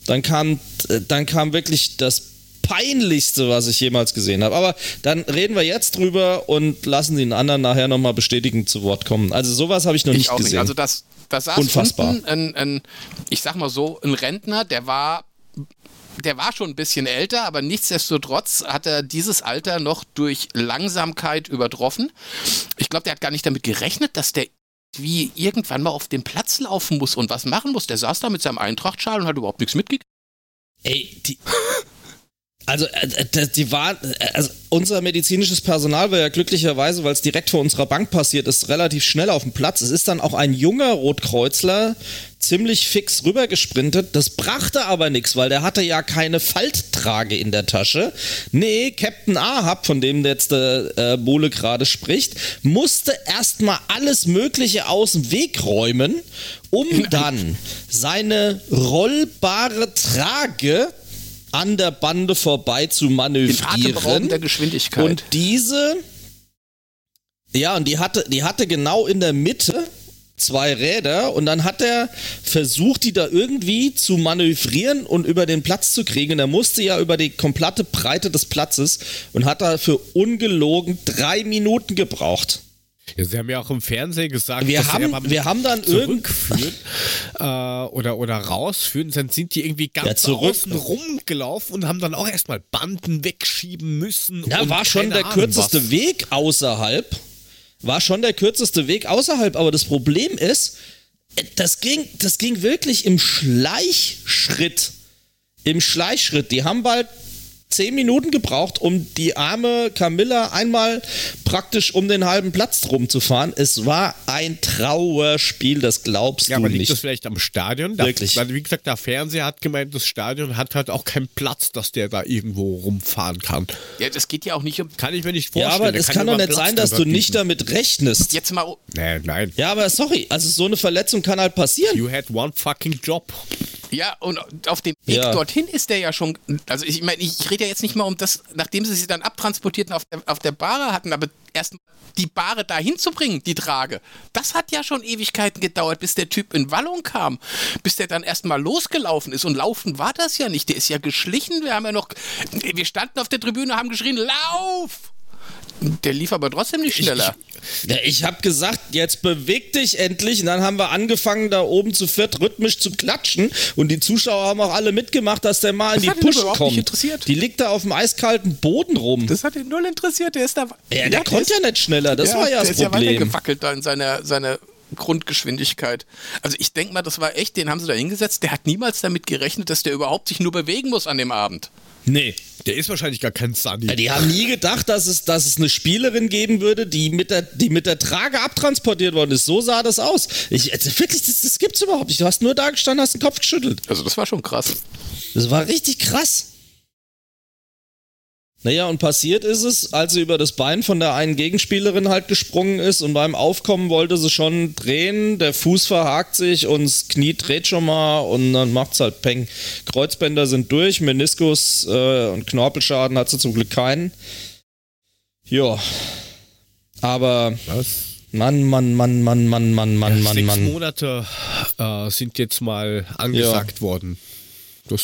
dann kam, äh, dann kam wirklich das peinlichste, was ich jemals gesehen habe. Aber dann reden wir jetzt drüber und lassen den anderen nachher nochmal bestätigend zu Wort kommen. Also sowas habe ich noch Ich nicht gesehen. nicht. Also das, da saß Unfassbar. ein, ein, ich sag mal so, ein Rentner, der war, der war schon ein bisschen älter, aber nichtsdestotrotz hat er dieses Alter noch durch Langsamkeit übertroffen. Ich glaube, der hat gar nicht damit gerechnet, dass der wie irgendwann mal auf den Platz laufen muss und was machen muss. Der saß da mit seinem Eintrachtschal und hat überhaupt nichts mitgekriegt. Ey, die. [laughs] Also, äh, äh, die war, äh, also unser medizinisches Personal war ja glücklicherweise, weil es direkt vor unserer Bank passiert ist, relativ schnell auf dem Platz. Es ist dann auch ein junger Rotkreuzler ziemlich fix rübergesprintet. Das brachte aber nichts, weil der hatte ja keine Falttrage in der Tasche. Nee, Captain Ahab, von dem jetzt der äh, Bole gerade spricht, musste erstmal alles Mögliche aus dem Weg räumen, um dann seine rollbare Trage an der Bande vorbei zu manövrieren. atemberaubender Geschwindigkeit. Und diese, ja, und die hatte, die hatte genau in der Mitte zwei Räder und dann hat er versucht, die da irgendwie zu manövrieren und über den Platz zu kriegen. Und er musste ja über die komplette Breite des Platzes und hat dafür ungelogen drei Minuten gebraucht. Ja, sie haben ja auch im Fernsehen gesagt, Wir haben- wir haben dann zurückführen äh, oder, oder rausführen. Dann sind die irgendwie ganz Ja, außen rumgelaufen und haben dann auch erstmal Banden wegschieben müssen. Ja, war schon der kürzeste was. Weg außerhalb. War schon der kürzeste Weg außerhalb, aber das Problem ist, äh, das ging, das ging wirklich im Schleichschritt. Im Schleichschritt. Die haben bald zehn Minuten gebraucht, um die arme Camilla einmal praktisch um den halben Platz drum zu fahren. Es war ein Trauerspiel, das glaubst Ja, du aber liegt nicht. das vielleicht am Stadion? Da, Wirklich. Weil, wie gesagt, der Fernseher hat gemeint, das Stadion hat halt auch keinen Platz, dass der da irgendwo rumfahren kann. ja, das geht ja auch nicht um. Kann ich mir nicht ja, vorstellen. aber Der es kann ja doch nicht Platz sein, dass du nicht damit rechnest. Jetzt mal Nee, nein. Ja, aber sorry, also so eine Verletzung kann halt passieren. You had one fucking job. Ja, und auf dem Weg Ja. dorthin ist der ja schon. Also, ich meine, ich rede ja jetzt nicht mal um das, nachdem sie sie dann abtransportierten auf der, auf der Bahre hatten, aber erst die Bahre dahin zu bringen, die Trage, das hat ja schon Ewigkeiten gedauert, bis der Typ in Wallung kam, bis der dann erstmal losgelaufen ist. Und laufen war das ja nicht. Der ist ja geschlichen. Wir haben ja noch. Wir standen auf der Tribüne, haben geschrien: Lauf! Der lief aber trotzdem nicht schneller. Ja, ich habe gesagt, jetzt beweg dich endlich. Und dann haben wir angefangen, da oben zu viert rhythmisch zu klatschen. Und die Zuschauer haben auch alle mitgemacht, dass der mal in Das die hat ihn Push überhaupt nicht kommt. interessiert. Die liegt da auf dem eiskalten Boden rum. das hat ihn null interessiert. Der ist da. ja, der konnte ja nicht schneller. Das Ja, war ja der das ist ja Problem. weitergewackelt da in seiner, seiner Grundgeschwindigkeit. Also ich denke mal, das war echt, den haben sie da hingesetzt. Der hat niemals damit gerechnet, dass der überhaupt sich nur bewegen muss an dem Abend. nee. Der ist wahrscheinlich gar kein Sunny. Ja, Die haben nie gedacht, dass es, dass es eine Spielerin geben würde, die mit, der, die mit der Trage abtransportiert worden ist. So sah das aus. Ich, also wirklich, das, das gibt's überhaupt nicht. Du hast nur da gestanden, hast den Kopf geschüttelt. Also das war schon krass. Das war richtig krass. Naja, und passiert ist es, als sie über das Bein von der einen Gegenspielerin halt gesprungen ist und beim Aufkommen wollte sie schon drehen, der Fuß verhakt sich und das Knie dreht schon mal und dann macht es halt Peng. Kreuzbänder sind durch, Meniskus äh, und Knorpelschaden hat sie zum Glück keinen. Ja. Aber. Was? Mann, Mann, Mann, Mann, Mann, Mann, Mann, ja, Mann, sechs Mann. Sechs Monate äh, sind jetzt mal angesagt ja. worden. Das.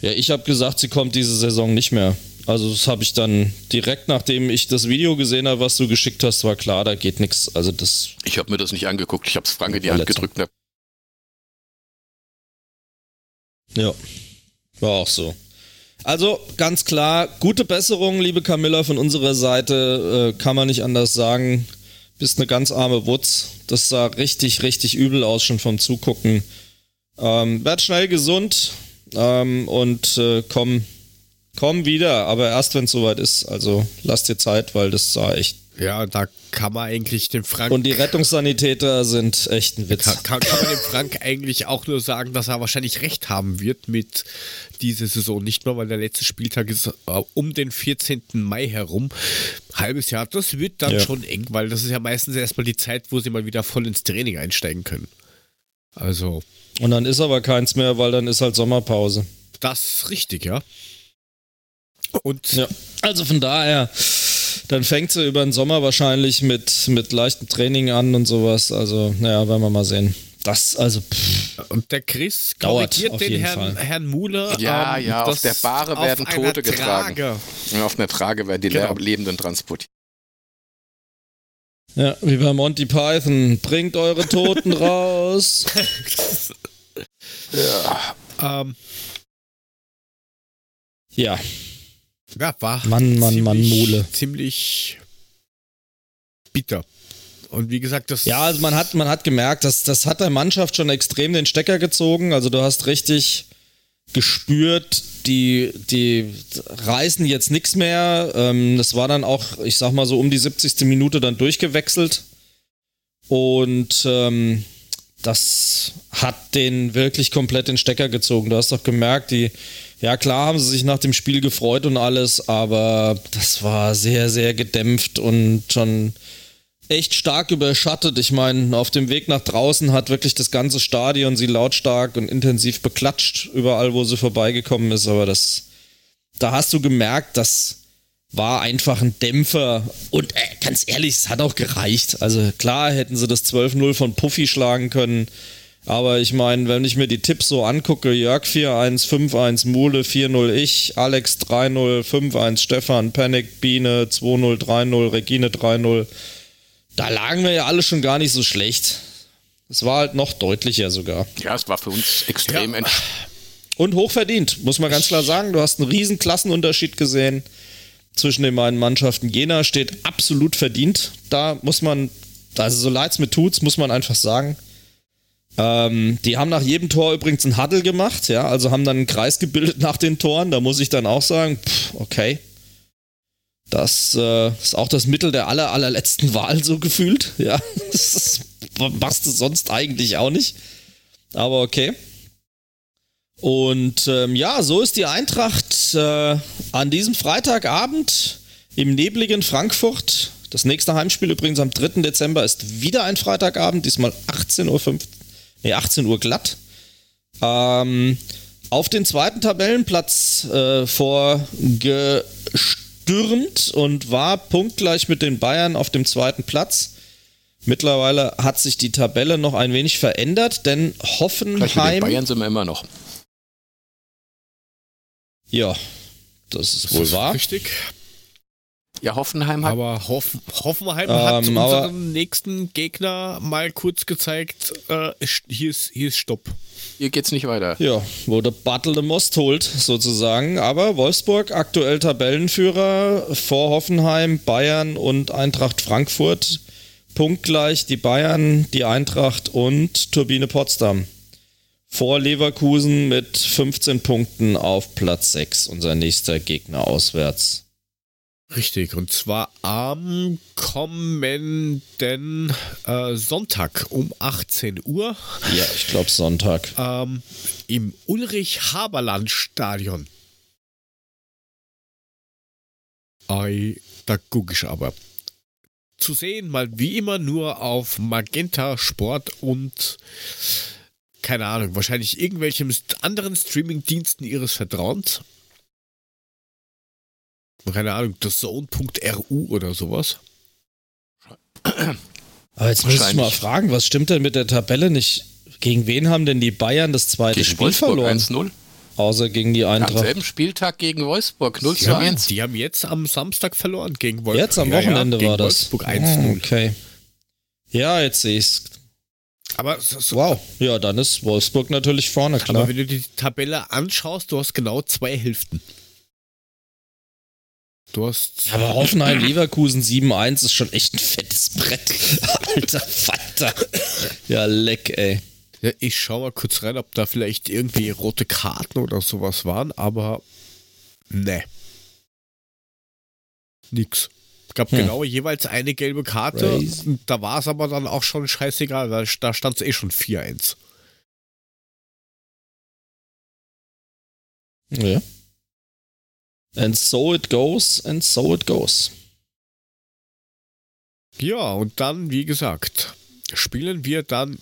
Ja, ich habe gesagt, sie kommt diese Saison nicht mehr. Also das habe ich dann direkt nachdem ich das Video gesehen habe, was du geschickt hast, war klar, da geht nichts. Also das Ich habe mir das nicht angeguckt. Ich habe es Frank in die Hand gedrückt. Ne? ja, war auch so. Also ganz klar, gute Besserung, liebe Camilla, von unserer Seite, äh, kann man nicht anders sagen. Bist eine ganz arme Wutz. Das sah richtig, richtig übel aus schon vom Zugucken. Ähm, werd schnell gesund ähm, und äh, komm, komm wieder, aber erst wenn es soweit ist. Also lass dir Zeit, weil das sah echt Ja, da kann man eigentlich dem Frank. Und die Rettungssanitäter sind echt ein Witz. kann, kann, kann man dem Frank eigentlich auch nur sagen, dass er wahrscheinlich recht haben wird mit dieser Saison. Nicht nur, weil der letzte Spieltag ist äh, um den 14. Mai herum. Halbes Jahr, das wird dann Ja. schon eng, weil das ist ja meistens erstmal die Zeit, wo sie mal wieder voll ins Training einsteigen können. Also, Und dann ist aber keins mehr, weil dann ist halt Sommerpause. das ist richtig, ja. Und Ja. Also von daher, dann fängt sie über den Sommer wahrscheinlich mit, mit leichtem Training an und sowas. Also, naja, werden wir mal sehen. Das, also, pff, Und der Chris Dauert korrigiert auf den jeden Herrn, Fall. Herrn Muller. Ja, ähm, ja, auf der Bahre auf werden einer Tote getragen. Trage- Ja, Auf einer Trage werden die Genau. Lebenden transportiert. ja, wie bei Monty Python. Bringt eure Toten [laughs] raus. [laughs] Ähm, Ja, ja, war Mann, Mann, Mann, Mule. ziemlich bitter. Und wie gesagt, das Ja, also man hat, man hat gemerkt, dass das hat der Mannschaft schon extrem den Stecker gezogen. Also du hast richtig gespürt, die, die reißen jetzt nichts mehr. Ähm, das war dann auch, ich sag mal so um die 70. Minute dann durchgewechselt. Und ähm, das hat den wirklich komplett den Stecker gezogen. Du hast doch gemerkt, die, ja klar haben sie sich nach dem Spiel gefreut und alles, aber das war sehr, sehr gedämpft und schon echt stark überschattet. Ich meine, auf dem Weg nach draußen hat wirklich das ganze Stadion sie lautstark und intensiv beklatscht, überall, wo sie vorbeigekommen ist. Aber das, da hast du gemerkt, das war einfach ein Dämpfer. Und äh, ganz ehrlich, es hat auch gereicht. Also klar hätten sie das 12-0 von Puffy schlagen können. Aber ich meine, wenn ich mir die Tipps so angucke, Jörg 4-1, 5-1, Mule 4-0, ich, Alex 3-0, 5-1, Stefan, Panic, Biene 2-0, 3-0, Regine 3-0, da lagen wir ja alle schon gar nicht so schlecht. Es war halt noch deutlicher sogar. Ja, es war für uns extrem Ja. Und hochverdient, muss man ganz klar sagen. Du hast einen riesen Klassenunterschied gesehen zwischen den beiden Mannschaften. Jena steht absolut verdient. Da muss man, also so leid's mir tut's, muss man einfach sagen. Ähm, die haben nach jedem Tor übrigens einen Huddle gemacht, ja, also haben dann einen Kreis gebildet nach den Toren. Da muss ich dann auch sagen, pff, okay. Das äh, ist auch das Mittel der aller, allerletzten Wahl so gefühlt. Ja, [laughs] das ist, machst du sonst eigentlich auch nicht. Aber okay. Und ähm, ja, so ist die Eintracht äh, an diesem Freitagabend im nebligen Frankfurt. Das nächste Heimspiel übrigens am 3. Dezember ist wieder ein Freitagabend, diesmal 18.05 Uhr, nee, 18 Uhr glatt. Ähm, auf den zweiten Tabellenplatz äh, vorgestürmt und war punktgleich mit den Bayern auf dem zweiten Platz. Mittlerweile hat sich die Tabelle noch ein wenig verändert, denn Gleich mit Hoffenheim. Bayern sind wir immer noch. Ja, das ist das wohl ist wahr. richtig. Ja, Hoffenheim hat Aber Hoffen, Hoffenheim Ähm, hat aber- unserem nächsten Gegner mal kurz gezeigt, äh, hier, ist, hier ist Stopp. hier geht's nicht weiter. Ja, wo der Battle the Most holt, sozusagen. Aber Wolfsburg aktuell Tabellenführer vor Hoffenheim, Bayern und Eintracht Frankfurt. Punktgleich die Bayern, die Eintracht und Turbine Potsdam. Vor Leverkusen mit 15 Punkten auf Platz 6, unser nächster Gegner auswärts. Richtig, und zwar am kommenden äh, Sonntag um 18 Uhr Ja, ich glaube Sonntag. ähm, im Ulrich-Haberland-Stadion. Ei, da gucke ich aber. Zu sehen mal wie immer nur auf Magenta Sport und keine Ahnung, wahrscheinlich irgendwelchen anderen Streaming-Diensten ihres Vertrauens. Keine Ahnung, das Zone.ru oder sowas. Aber jetzt muss ich mal fragen, was stimmt denn mit der Tabelle nicht? Gegen wen haben denn die Bayern das zweite Gegen Spiel Wolfsburg verloren? 1-0. Außer gegen die Am Eintracht. selben Spieltag gegen Wolfsburg 0 Die zu haben, 1. die haben jetzt am Samstag verloren gegen Wolfsburg. Jetzt am Ja, ja, Wochenende gegen war das. Wolfsburg Ah, 1-0. Okay. Ja, jetzt sehe ich's. Aber, so, Wow. Ja, dann ist Wolfsburg natürlich vorne, klar. aber wenn du die Tabelle anschaust, du hast genau zwei Hälften. Du hast. Aber Hoffenheim Leverkusen 7-1 ist schon echt ein fettes Brett. [laughs] Alter Vater. Ja, leck, ey. Ja, ich schau mal kurz rein, ob da vielleicht irgendwie rote Karten oder sowas waren, aber ne. Nix. Gab Hm. genau jeweils eine gelbe Karte. Da war es aber dann auch schon scheißegal, weil da stand es eh schon 4-1. Ja. And so it goes, and so it goes. Ja, und dann, wie gesagt, spielen wir dann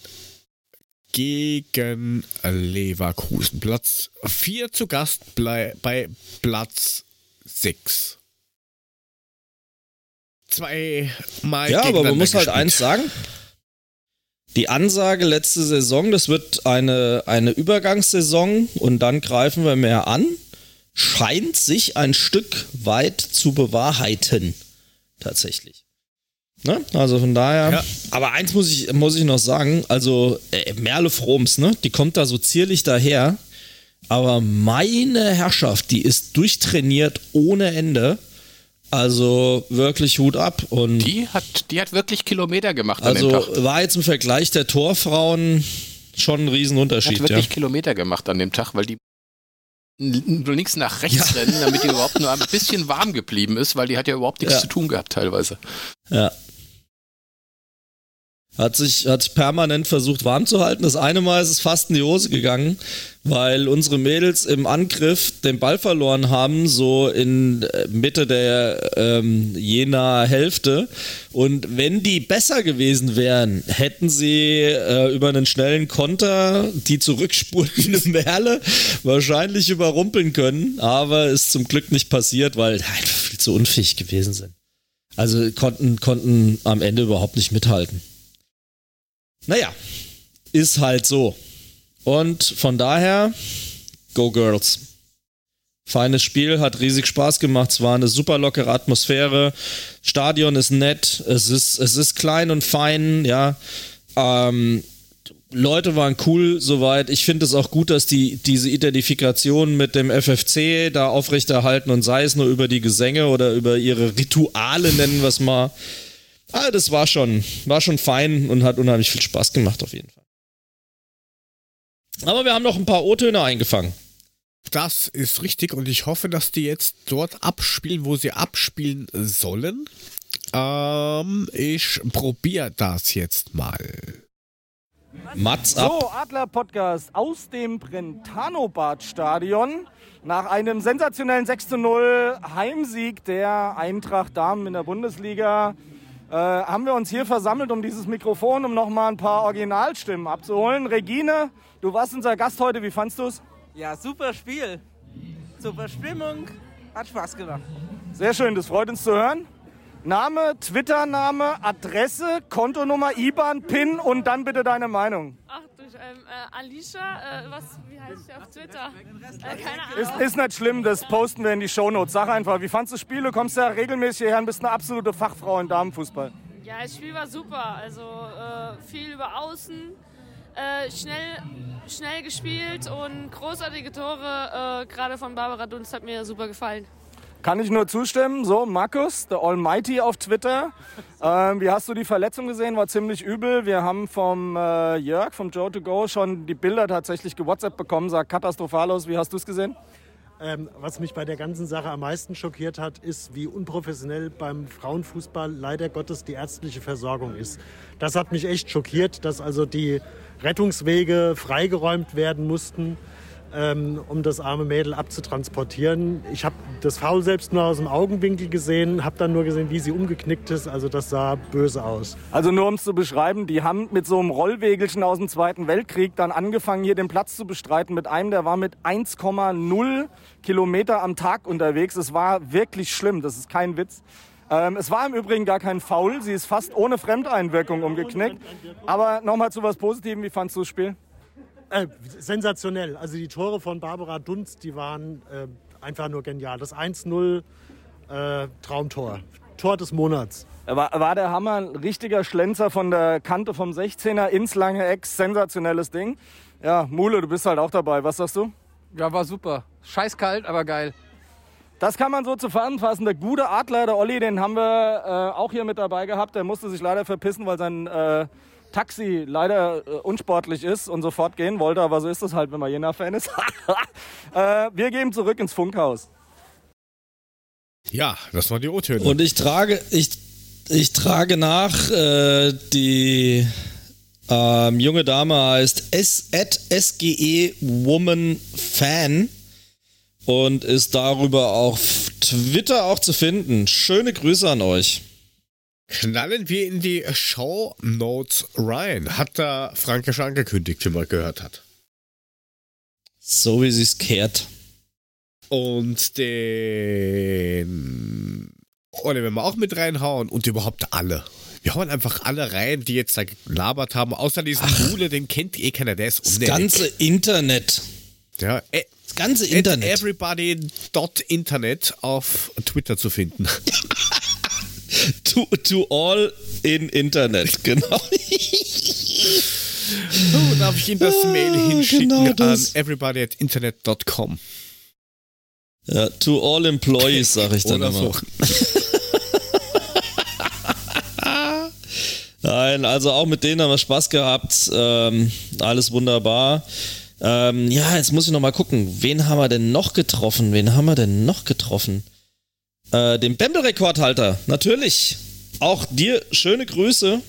gegen Leverkusen. Platz 4 zu Gast bei Platz 6. Zweimal Ja, aber man muss halt gespielt. eins sagen. Die Ansage letzte Saison, das wird eine, eine Übergangssaison und dann greifen wir mehr an, scheint sich ein Stück weit zu bewahrheiten. Tatsächlich. Ne? Also von daher. Ja. Aber eins muss ich, muss ich noch sagen, also äh, Merle Froms, ne? Die kommt da so zierlich daher. Aber meine Herrschaft, die ist durchtrainiert ohne Ende. Also wirklich Hut ab. Und Die hat, die hat wirklich Kilometer gemacht an dem also war jetzt im Vergleich der Torfrauen schon ein Die hat Riesenunterschied, ja. wirklich Kilometer gemacht an dem Tag, weil die links nach rechts rennen, damit die überhaupt nur ein bisschen warm geblieben ist, weil die hat ja überhaupt nichts Ja. zu tun gehabt teilweise. ja. Hat sich, hat permanent versucht warm zu halten. Das eine Mal ist es fast in die Hose gegangen, weil unsere Mädels im Angriff den Ball verloren haben, so in äh, Mitte der ähm, jener Hälfte. Und wenn die besser gewesen wären, hätten sie äh, über einen schnellen Konter die zurückspurtende [laughs] Merle wahrscheinlich überrumpeln können. Aber ist zum Glück nicht passiert, weil die einfach viel zu unfähig gewesen sind. Also konnten, konnten am Ende überhaupt nicht mithalten. Naja, ist halt so. Und von daher, go Girls. Feines Spiel, hat riesig Spaß gemacht. Es war eine super lockere Atmosphäre. Stadion ist nett. Es ist, es ist klein und fein, ja. Ähm, Leute waren cool soweit. Ich finde es auch gut, dass die diese Identifikation mit dem FFC da aufrechterhalten und sei es nur über die Gesänge oder über ihre Rituale, nennen wir es mal. Ah, das war schon, war schon fein und hat unheimlich viel Spaß gemacht auf jeden Fall. Aber wir haben noch ein paar O-Töne eingefangen. Das ist richtig und ich hoffe, dass die jetzt dort abspielen, wo sie abspielen sollen. Ähm, ich probiere das jetzt mal. Mats ab. So, Adler Podcast aus dem Brentano-Bad-Stadion. Nach einem sensationellen 6 zu 0 Heimsieg der Eintracht Damen in der Bundesliga äh, haben wir uns hier versammelt um dieses Mikrofon, um nochmal ein paar Originalstimmen abzuholen. Regine, du warst unser Gast heute, wie fandst du es? Ja, super Spiel. Super Stimmung. Hat Spaß gemacht. Sehr schön, das freut uns zu hören. Name, Twitter-Name, Adresse, Kontonummer, IBAN, PIN und dann bitte deine Meinung. Ach, ähm, äh, Alicia, äh, was, wie heißt sie auf Twitter? Äh, keine Ist, Ahnung. ist nicht schlimm, das posten wir in die Shownotes. Sag einfach, wie fandst du das Spiel? Du kommst ja regelmäßig hierher und bist eine absolute Fachfrau in Damenfußball. Ja, das Spiel war super. Also äh, viel über Außen, äh, schnell, schnell gespielt und großartige Tore. Äh, Gerade von Barbara Dunst hat mir super gefallen. Kann ich nur zustimmen. So, Markus, der Almighty auf Twitter. Ähm, wie hast du die Verletzung gesehen? War ziemlich übel. Wir haben vom äh, Jörg, vom Joe to Go, schon die Bilder tatsächlich gewhatsappt bekommen. Sah katastrophal aus. Wie hast du es gesehen? Ähm, was mich bei der ganzen Sache am meisten schockiert hat, ist, wie unprofessionell beim Frauenfußball leider Gottes die ärztliche Versorgung ist. Das hat mich echt schockiert, dass also die Rettungswege freigeräumt werden mussten, ähm, um das arme Mädel abzutransportieren. Ich habe das Foul selbst nur aus dem Augenwinkel gesehen, habe dann nur gesehen, wie sie umgeknickt ist. Also das sah böse aus. Also nur um es zu beschreiben, die haben mit so einem Rollwegelchen aus dem Zweiten Weltkrieg dann angefangen, hier den Platz zu bestreiten mit einem, der war mit 1,0 Kilometer am Tag unterwegs. Es war wirklich schlimm, das ist kein Witz. Ähm, es war im Übrigen gar kein Foul, sie ist fast ohne Fremdeinwirkung umgeknickt. Aber nochmal zu was Positivem, wie fandst du das Spiel? Äh, sensationell. Also die Tore von Barbara Dunst, die waren äh, einfach nur genial. Das 1-0 äh, Traumtor. Tor des Monats. War, war der Hammer, ein richtiger Schlenzer von der Kante vom 16er ins lange Eck, sensationelles Ding. Ja, Mule, du bist halt auch dabei, was sagst du? Ja, war super. Scheiß kalt, aber geil. Das kann man so zusammenfassen. Der gute Adler, der Olli, den haben wir äh, auch hier mit dabei gehabt. Der musste sich leider verpissen, weil sein äh, Taxi leider äh, unsportlich ist und sofort gehen wollte. Aber so ist es halt, wenn man Jena-Fan ist. [laughs] äh, wir gehen zurück ins Funkhaus. Ja, das waren die O-Töne. Und ich trage, ich, ich trage nach, äh, die ähm, junge Dame heißt S at SGE Woman Fan und ist darüber auf Twitter auch zu finden. Schöne Grüße an euch. Knallen wir in die Show Notes rein. Hat da Franke schon angekündigt, wie man gehört hat. So wie sie es kehrt. Und den. Oder wenn wir auch mit reinhauen und überhaupt alle. Wir hauen einfach alle rein, die jetzt da gelabert haben, außer diesen Mule, den kennt eh keiner, der ist Das unnötig. ganze Internet. Ja, äh, Das ganze Internet. everybody.internet auf Twitter zu finden. [laughs] To, to all in Internet, genau. So, darf ich Ihnen das Mail Ah, hinschicken genau an das. everybody.internet.com. Ja, to all employees, sag ich dann Oder immer. so. [laughs] Nein, also auch mit denen haben wir Spaß gehabt. Ähm, alles wunderbar. Ähm, ja, jetzt muss ich noch mal gucken. Wen haben wir denn noch getroffen? Wen haben wir denn noch getroffen? Äh, den Bembel-Rekordhalter, natürlich. Auch dir schöne Grüße.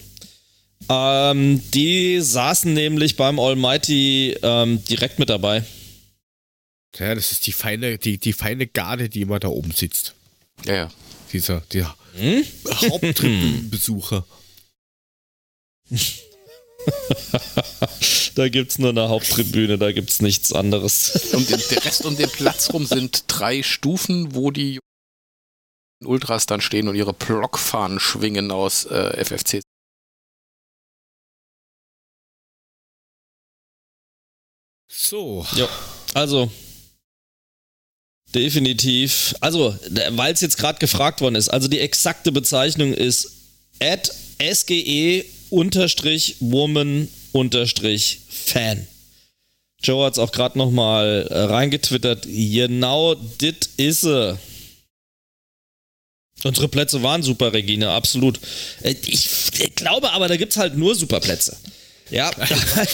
Ähm, die saßen nämlich beim Almighty ähm, direkt mit dabei. Ja, das ist die feine, die, die feine Garde, die immer da oben sitzt. Ja, ja. Dieser, der Hm? Haupttribünenbesucher. [laughs] Da gibt's nur eine Haupttribüne, da gibt's nichts anderes. Um den, der Rest um den Platz rum sind drei Stufen, wo die Ultras dann stehen und ihre Blockfahnen schwingen aus äh, FFC. So. Ja, also definitiv. Also, weil es jetzt gerade gefragt worden ist, also die exakte Bezeichnung ist at SGE unterstrich Woman unterstrich Fan. Joe hat es auch gerade nochmal äh, reingetwittert. Genau dit is sie. Unsere Plätze waren super, Regine, absolut. Äh, Ich, glaube aber, da gibt es halt nur super Plätze. Ja,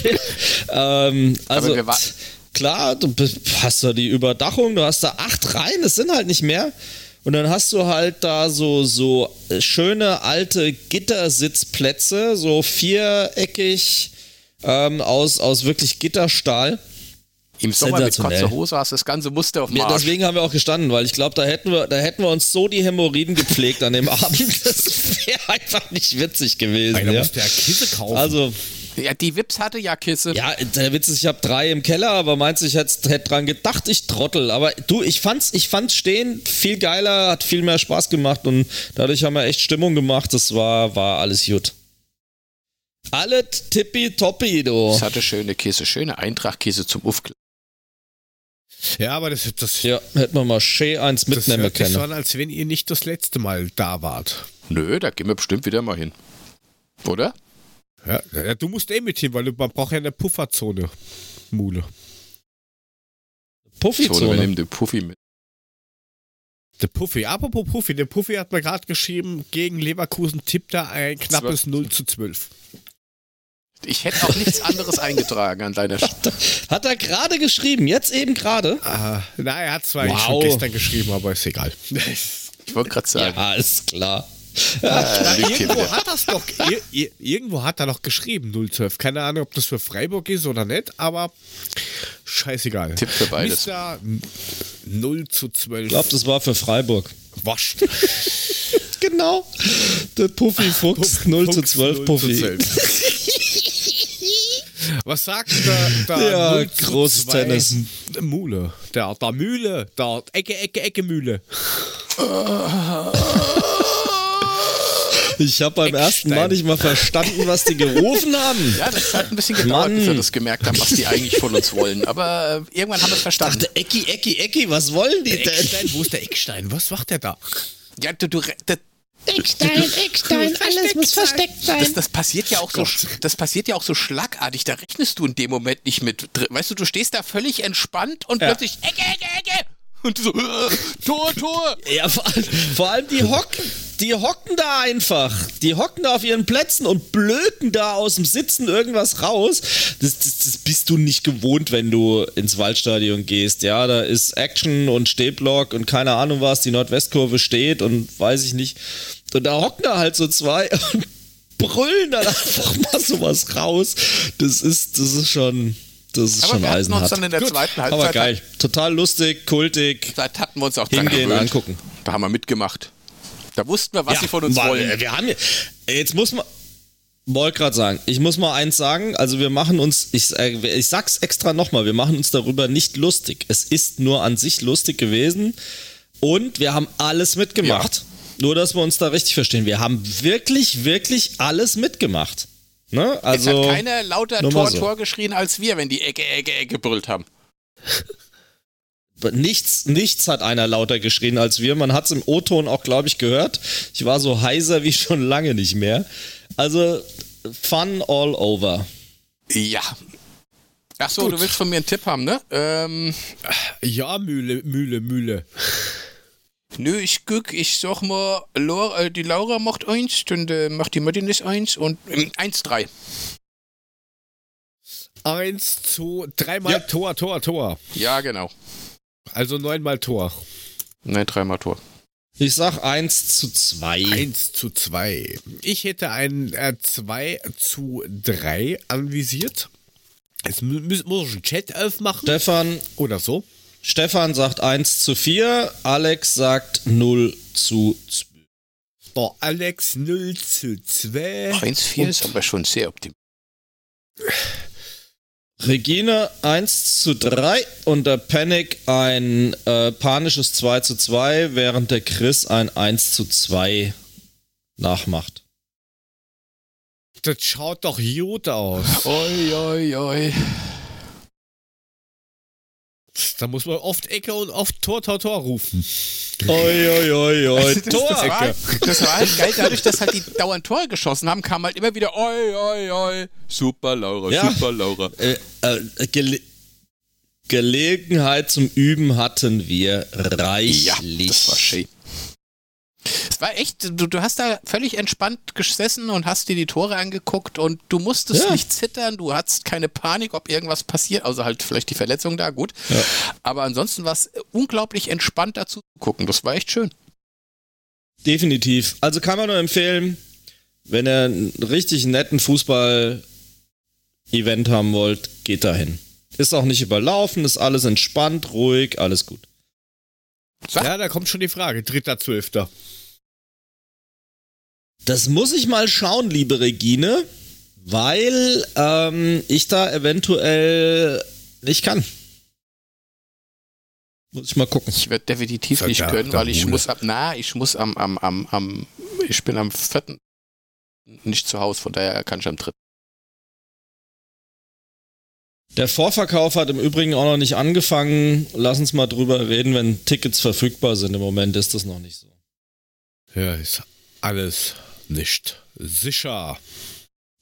[laughs] ähm, also klar, du hast da die Überdachung, du hast da acht Reihen, es sind halt nicht mehr. Und dann hast du halt da so, so äh, schöne alte Gittersitzplätze, so viereckig ähm, aus, aus wirklich Gitterstahl. Im Sommer mit kurzer Hose hast du das ganze Muster auf dem Ja, deswegen haben wir auch gestanden, weil ich glaube, da hätten wir, da hätten wir uns so die Hämorrhoiden gepflegt an dem [laughs] Abend. Das wäre einfach nicht witzig gewesen. Einer Ja. musste ja Kisse kaufen. Also, Ja, die Wips hatte ja Kisse. ja, der Witz ist, ich habe drei im Keller, aber meinst du, ich hätte hätt dran gedacht, ich trottel. Aber du, ich fand's, ich fand's stehen viel geiler, hat viel mehr Spaß gemacht und dadurch haben wir echt Stimmung gemacht. Das war, war alles gut. Alle tippitoppi, du. Es hatte schöne Käse, schöne Eintracht-Käse zum Aufklären. Ja, aber das, das, Ja, hätten wir mal schön eins das mitnehmen so können. an, als wenn ihr nicht das letzte Mal da wart. Nö, da gehen wir bestimmt wieder mal hin. Oder? Ja, ja, du musst eh mit hin, weil du, man braucht ja eine Pufferzone. Mule. So, wir Puffy-Zone. nehmen den Puffy mit. Der Puffy. Apropos Puffy, der Puffy hat mir gerade geschrieben, gegen Leverkusen tippt er ein knappes 0 zu 12. Ich hätte auch nichts anderes eingetragen an deiner Stelle. Hat er gerade geschrieben, jetzt eben gerade? Ah, na, er hat zwar Wow. schon gestern geschrieben, aber ist egal. Ich wollte gerade sagen. Ja, ist klar. Äh, Lügchen irgendwo hat das doch, ir, ir, irgendwo hat er doch geschrieben 012. Keine Ahnung, ob das für Freiburg ist oder nicht, aber scheißegal. Tipp für beides. Mister 0 zu 12. Ich glaube, das war für Freiburg. Wascht. [laughs] Genau. Der Puffy Fuchs 0 zu 12 0 Puffy. 12. [laughs] Was sagt der, der Ja, 0 zu großes 2 Tennis. Mule? Der, der Mühle, der Ecke, Ecke, Ecke Mühle. Ich habe beim ersten Mal nicht mal verstanden, was die gerufen haben. Ja, das hat ein bisschen gedauert, Mann. bis wir das gemerkt haben, was die eigentlich von uns wollen. Aber äh, irgendwann haben wir es verstanden. Dachte, Ecki, Ecki, Ecki, was wollen die Der denn? Eckstein, wo ist der Eckstein? Was macht der da? Ja, du, du, das, Eckstein, Eckstein, alles muss versteckt das, sein. das passiert ja auch so, das passiert ja auch so schlagartig. Da rechnest du in dem Moment nicht mit. Weißt du, du stehst da völlig entspannt und plötzlich Ecke, Ecke, Ecke. Und du so, äh, [laughs] Tor, Tor. Ja, vor allem, vor allem die Hocken. Die hocken da einfach. Die hocken da auf ihren Plätzen und blöken da aus dem Sitzen irgendwas raus. Das, das, das bist du nicht gewohnt, wenn du ins Waldstadion gehst. Ja, da ist Action und Stehblock und keine Ahnung was. Die Nordwestkurve steht und weiß ich nicht. Und da hocken da halt so zwei [laughs] und brüllen dann einfach mal sowas raus. Das ist, das ist schon, das ist Aber schon wir hatten uns eisenhart. dann in der zweiten Halbzeit Aber geil. Total lustig, kultig. Da hatten wir uns auch dran Hingehen, angucken. Da haben wir mitgemacht. Da wussten wir, was Ja, sie von uns war- wollen. Wir haben, jetzt muss man, wollte gerade sagen, ich muss mal eins sagen, also wir machen uns, ich, äh, ich sag's extra nochmal, wir machen uns darüber nicht lustig. Es ist nur an sich lustig gewesen und wir haben alles mitgemacht. Nur, dass wir uns da richtig verstehen. Wir haben wirklich, wirklich alles mitgemacht. Ne? es Also, hat keiner lauter Tor, so. Tor geschrien als wir, wenn die Ecke, Ecke, Ecke gebrüllt haben. Nichts, nichts hat einer lauter geschrien als wir. Man hat's im O-Ton auch, glaube ich, gehört. Ich war so heiser wie schon lange nicht mehr. Also, fun all over. Ja. Ach so, Gut. du willst von mir einen Tipp haben, ne? Ähm, Ja, Mühle, Mühle, Mühle. nö, ich guck, ich sag mal, Laura, äh, die Laura macht eins, dann äh, macht die Martinez eins und ähm, 1-3. Eins, zwei, dreimal Ja. Tor, Tor, Tor. Ja, genau. Also neunmal Tor. Nein, dreimal Tor. Ich sag 1 zu 2. Eins zu zwei. Ich hätte ein äh, 2 zu 3 anvisiert. Jetzt mü- muss ich einen Chat aufmachen Stefan, oder so. Stefan sagt 1 zu 4, Alex sagt 0 zu 2. Der Alex 0 zu 2. 1-4 ist aber schon sehr optimistisch. Regine 1 zu 3 und der Panic ein äh, panisches 2 zu 2, während der Chris ein 1 zu 2 nachmacht. Das schaut doch gut aus. Oi, oi, oi. Da muss man oft Ecke und oft Tor, Tor, Tor rufen. Oi, oi, oi, oi. Das, Tor! das, war, das war halt geil, dadurch, dass halt die dauernd Tore geschossen haben, kam halt immer wieder oi, oi, oi. Super, Laura, Ja. super, Laura. Äh, äh, Gele Gelegenheit zum Üben hatten wir reichlich. Ja, das war schön. Es war echt, du, du hast da völlig entspannt gesessen und hast dir die Tore angeguckt und du musstest Ja. nicht zittern, du hattest keine Panik, ob irgendwas passiert, außer halt vielleicht die Verletzung da, gut. Ja. Aber ansonsten war es unglaublich entspannt dazu zu gucken. Das war echt schön. Definitiv. Also kann man nur empfehlen, wenn ihr einen richtig netten Fußball-Event haben wollt, geht dahin. Ist auch nicht überlaufen, ist alles entspannt, ruhig, alles gut. Sag- Ja, da kommt schon die Frage. Dritter, Zwölfter. Das muss ich mal schauen, liebe Regine, weil ähm, ich da eventuell nicht kann. Muss ich mal gucken. Ich werde definitiv nicht Verdammter können, weil ich Mule. muss ab, na, ich muss am, am, am, am, ich bin am vierten nicht zu Hause, von daher kann ich am dritten. Der Vorverkauf hat im Übrigen auch noch nicht angefangen. Lass uns mal drüber reden, wenn Tickets verfügbar sind. Im Moment ist das noch nicht so. Ja, ist alles nicht sicher.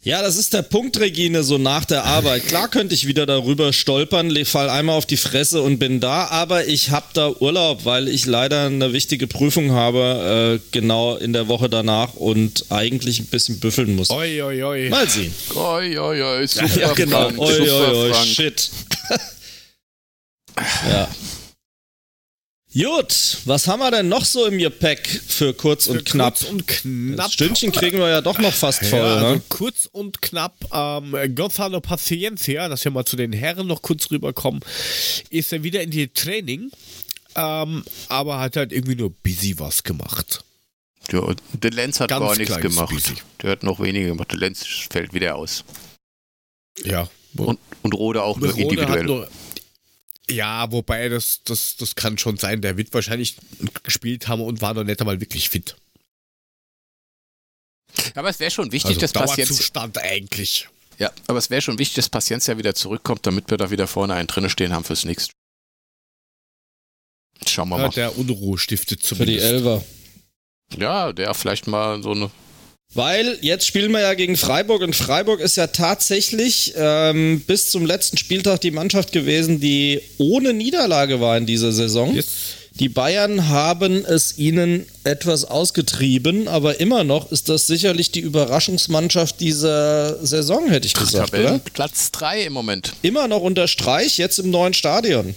Ja, das ist der Punkt, Regine, so nach der Arbeit. Klar könnte ich wieder darüber stolpern, fall einmal auf die Fresse und bin da, aber ich habe da Urlaub, weil ich leider eine wichtige Prüfung habe, äh, genau in der Woche danach und eigentlich ein bisschen büffeln muss. Oi, oi, oi. Mal sehen. Oi, oi, oi, super Ja, genau. Frank, Oi, oi, oi, shit. ja. Gut, was haben wir denn noch so im Gepäck für kurz und knapp? Kurz und knapp. Das Stündchen kriegen wir ja doch noch fast voll, ja, also ne? kurz und knapp, ähm, Gonzalo Paciencia, dass wir mal zu den Herren noch kurz rüberkommen, ist er wieder in die Training, ähm, aber hat halt irgendwie nur busy was gemacht. Ja, und der Lenz hat Ganz gar nichts gemacht. bisschen. Der hat noch weniger gemacht. Der Lenz fällt wieder aus. Ja. Und, und Rode auch nur Rode hat individuell. nur, ja, wobei das, das, das kann schon sein. Der wird wahrscheinlich gespielt haben und war noch nicht einmal wirklich fit. aber es wäre schon wichtig, Also dass Paciencia, Dauerzustand eigentlich. ja, aber es wäre schon wichtig, dass Paciencia wieder zurückkommt, damit wir da wieder vorne einen drinne stehen haben fürs nächste. Schauen wir Ja, mal. der Unruhe stiftet Für die zumindest. Elfer. Ja, der vielleicht mal so eine. Weil jetzt spielen wir ja gegen Freiburg und Freiburg ist ja tatsächlich ähm, bis zum letzten Spieltag die Mannschaft gewesen, die ohne Niederlage war in dieser Saison. Yes. Die Bayern haben es ihnen etwas ausgetrieben, aber immer noch ist das sicherlich die Überraschungsmannschaft dieser Saison, hätte ich gesagt, oder? Tabellenplatz 3 im Moment. Immer noch unter Streich, jetzt im neuen Stadion.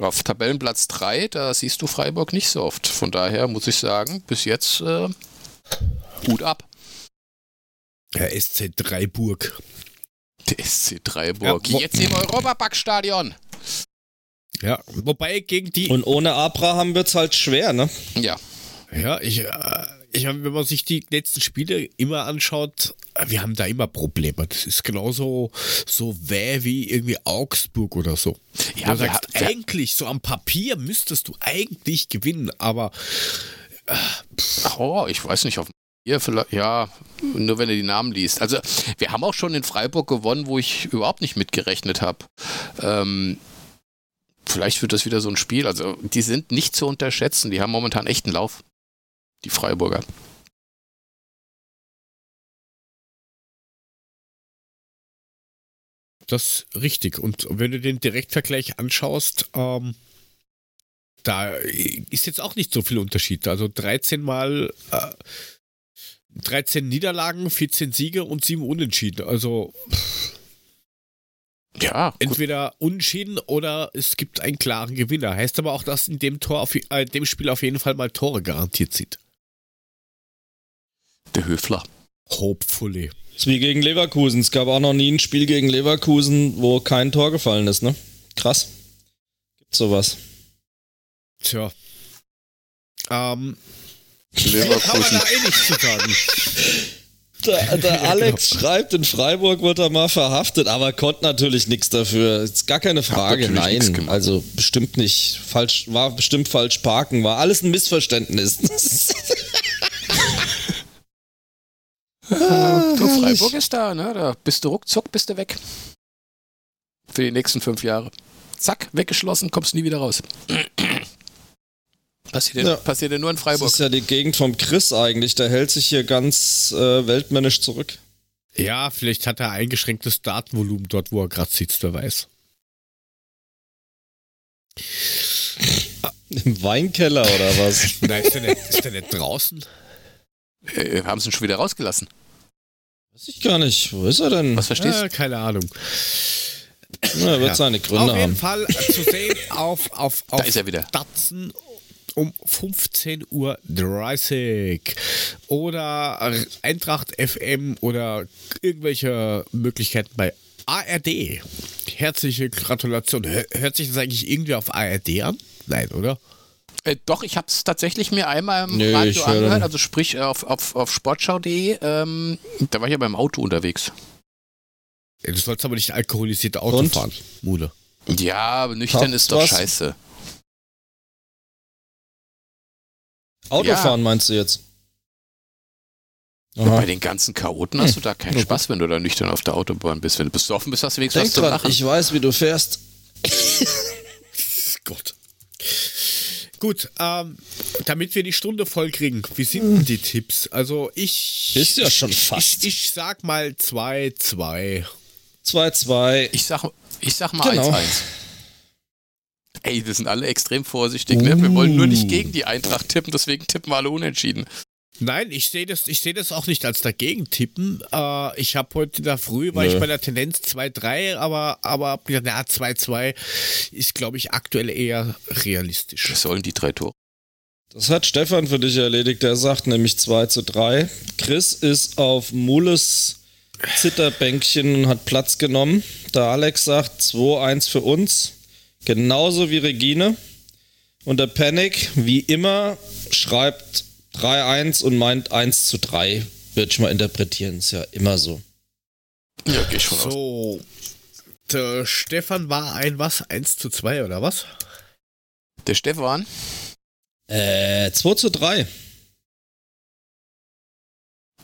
Auf Tabellenplatz 3, da siehst du Freiburg nicht so oft. Von daher muss ich sagen, bis jetzt äh, Hut ab. Der SC Dreiburg. Der SC Dreiburg. Ja, jetzt im Europaparkstadion. Ja, wobei gegen die. Und ohne Abraham wird es halt schwer, ne? Ja. Ja, ich, äh, ich hab, wenn man sich die letzten Spiele immer anschaut, äh, wir haben da immer Probleme. Das ist genauso so wäh wie irgendwie Augsburg oder so. Ja, du sagst, wir- eigentlich, so am Papier müsstest du eigentlich gewinnen, aber Oh, ich weiß nicht, auf ihr vielleicht, ja, nur wenn du die Namen liest. Also, wir haben auch schon in Freiburg gewonnen, wo ich überhaupt nicht mitgerechnet habe. Ähm, vielleicht wird das wieder so ein Spiel. Also, die sind nicht zu unterschätzen. Die haben momentan echt einen Lauf. Die Freiburger. das ist richtig. Und wenn du den Direktvergleich anschaust, ähm, da ist jetzt auch nicht so viel Unterschied. Also 13 mal äh, 13 Niederlagen, 14 Siege und 7 Unentschieden. Also Ja, gut. entweder unentschieden oder es gibt einen klaren Gewinner. Heißt aber auch, dass in dem Tor auf, äh, dem Spiel auf jeden Fall mal Tore garantiert sind. der Höfler. Hopefully. ist wie gegen Leverkusen. Es gab auch noch nie ein Spiel gegen Leverkusen, wo kein Tor gefallen ist, ne? Krass. Gibt sowas. Tja. Ähm, Leverkusen. da eh nichts zu sagen. Der, [laughs] der Alex schreibt, in Freiburg wird er mal verhaftet, aber konnte natürlich nichts dafür. Ist gar keine Frage. Nein, also bestimmt nicht. Falsch, war bestimmt falsch parken, war alles ein Missverständnis. [laughs] Du, Freiburg ist da, ne? Da bist du ruckzuck, bist du weg. Für die nächsten fünf Jahre. Zack, weggeschlossen, kommst nie wieder raus. Passiert ja, passiert ja nur in Das Freiburg. ist ja die Gegend vom Chris eigentlich. Der hält sich hier ganz äh, weltmännisch zurück. Ja, vielleicht hat er eingeschränktes Datenvolumen dort, wo er gerade sitzt, wer weiß. [laughs] Im Weinkeller oder was? [laughs] Nein, ist der nicht, ist der nicht draußen? Äh, haben sie ihn schon wieder rausgelassen. Weiß ich gar nicht. Wo ist er denn? Was verstehst Äh, keine Ahnung. Na, er wird Ja. seine Gründe auf jeden haben. Fall äh, zu sehen auf, auf, auf Da ist er wieder. Datsen um 15.30 Uhr oder Eintracht FM oder irgendwelche Möglichkeiten bei ARD. Herzliche Gratulation. Hör- Hört sich das eigentlich irgendwie auf ARD an? Nein, oder? Äh, doch, ich habe es tatsächlich mir einmal im ich Radio angehört, also sprich äh, auf, auf, auf sportschau.de. Ähm, da war ich ja beim Auto unterwegs. Du sollst aber nicht alkoholisiert Auto Und? fahren, Mule. Ja, aber nüchtern Habt ist doch was? scheiße. Autofahren meinst du jetzt? Aha. bei den ganzen Chaoten hast du da keinen Ja, Spaß, wenn du da nüchtern auf der Autobahn bist. Wenn du besoffen bist, hast du wenigstens Denk was zu dran, lachen. ich weiß, wie du fährst. [laughs] Gott. Gut, ähm, damit wir die Stunde voll kriegen, wie sind denn die Tipps? Also ich. Ist ja schon fast. Ich, ich sag mal 2, 2. 2-2. Ich sag, ich sag mal 1-1. Genau. Ey, wir sind alle extrem vorsichtig, ne? Wir wollen nur Uh. nicht gegen die Eintracht tippen, deswegen tippen wir alle unentschieden. Nein, ich sehe das, ich sehe das auch nicht als dagegen tippen. Äh, ich habe heute da früh, war Nö. ich bei der Tendenz 2-3, aber, aber hab gedacht, na, 2-2 ist, glaube ich, aktuell eher realistisch. Was sollen die drei Tore? Das hat Stefan für dich erledigt. Der sagt nämlich 2 zu 3. Chris ist auf Mulles Zitterbänkchen und hat Platz genommen. Der Alex sagt 2-1 für uns. Genauso wie Regine. Und der Panic, wie immer, schreibt 3-1 und meint 1 zu 3. Würde ich mal interpretieren. Ist ja immer so. Ja, geh ich von aus. So. Der Stefan war ein was? 1 zu 2 oder was? Der Stefan, Äh, 2 zu 3.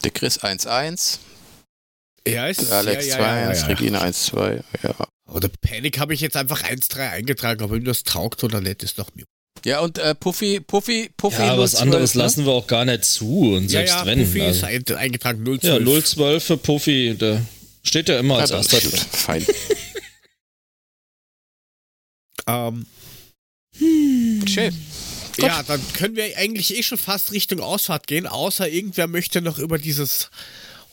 der Chris 1-1, Ja, ist der Alex 2-1, ja, ja, ja, ja. Regine 1-2. Ja. Oder Panic habe ich jetzt einfach 1-3 eingetragen, ob ihm das taugt oder nicht, ist doch mir. ja, und äh, Puffy, Puffy, Puffy. Ja, was 012, anderes ne? lassen wir auch gar nicht zu. Und Ja, selbst ja, wenn. Puffy ist also. ein, eingetragen 0 Ja, 012 für Puffy. Der steht ja immer Ja, als erster ist drin. Fein. [laughs] Ähm, Schön. Gott. Ja, dann können wir eigentlich eh schon fast Richtung Ausfahrt gehen, außer irgendwer möchte noch über dieses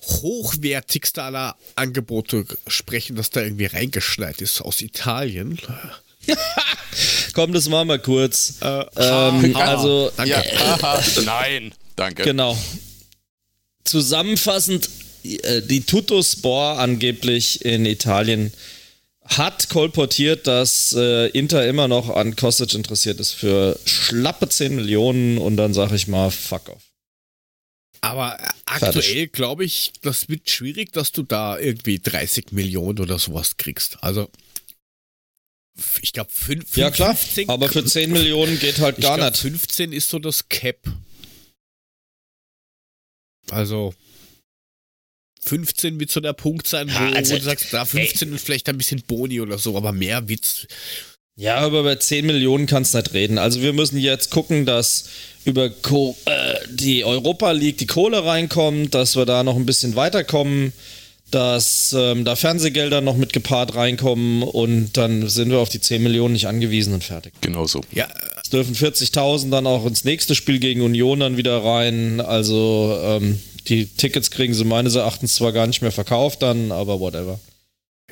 hochwertigste aller Angebote sprechen, das da irgendwie reingeschneit ist aus Italien. [laughs] Komm, das machen wir kurz. Äh, Ähm, also, Ja, aha, nein. Danke. genau. Zusammenfassend, äh, die Tuttospor angeblich in Italien hat kolportiert, dass äh, Inter immer noch an Kostic interessiert ist für schlappe 10 Millionen und dann sage ich mal, fuck off. Aber aktuell glaube ich, das wird schwierig, dass du da irgendwie 30 Millionen oder sowas kriegst. Also, ich glaube, 5, Ja klar, 15, aber für 10 Millionen geht halt ich gar glaub, nicht. 15 ist so das Cap. Also 15 wird so der Punkt sein, wo, Ja, also, du sagst, da 15 und vielleicht ein bisschen Boni oder so, aber mehr Witz. Ja, aber bei 10 Millionen kannst du nicht reden. Also wir müssen jetzt gucken, dass über Co äh, die Europa League die Kohle reinkommt, dass wir da noch ein bisschen weiterkommen, dass ähm, da Fernsehgelder noch mit gepaart reinkommen und dann sind wir auf die 10 Millionen nicht angewiesen und fertig. Genau so. Ja, Es dürfen 40.000 dann auch ins nächste Spiel gegen Union dann wieder rein. Also ähm, die Tickets kriegen sie meines Erachtens zwar gar nicht mehr verkauft dann, aber whatever.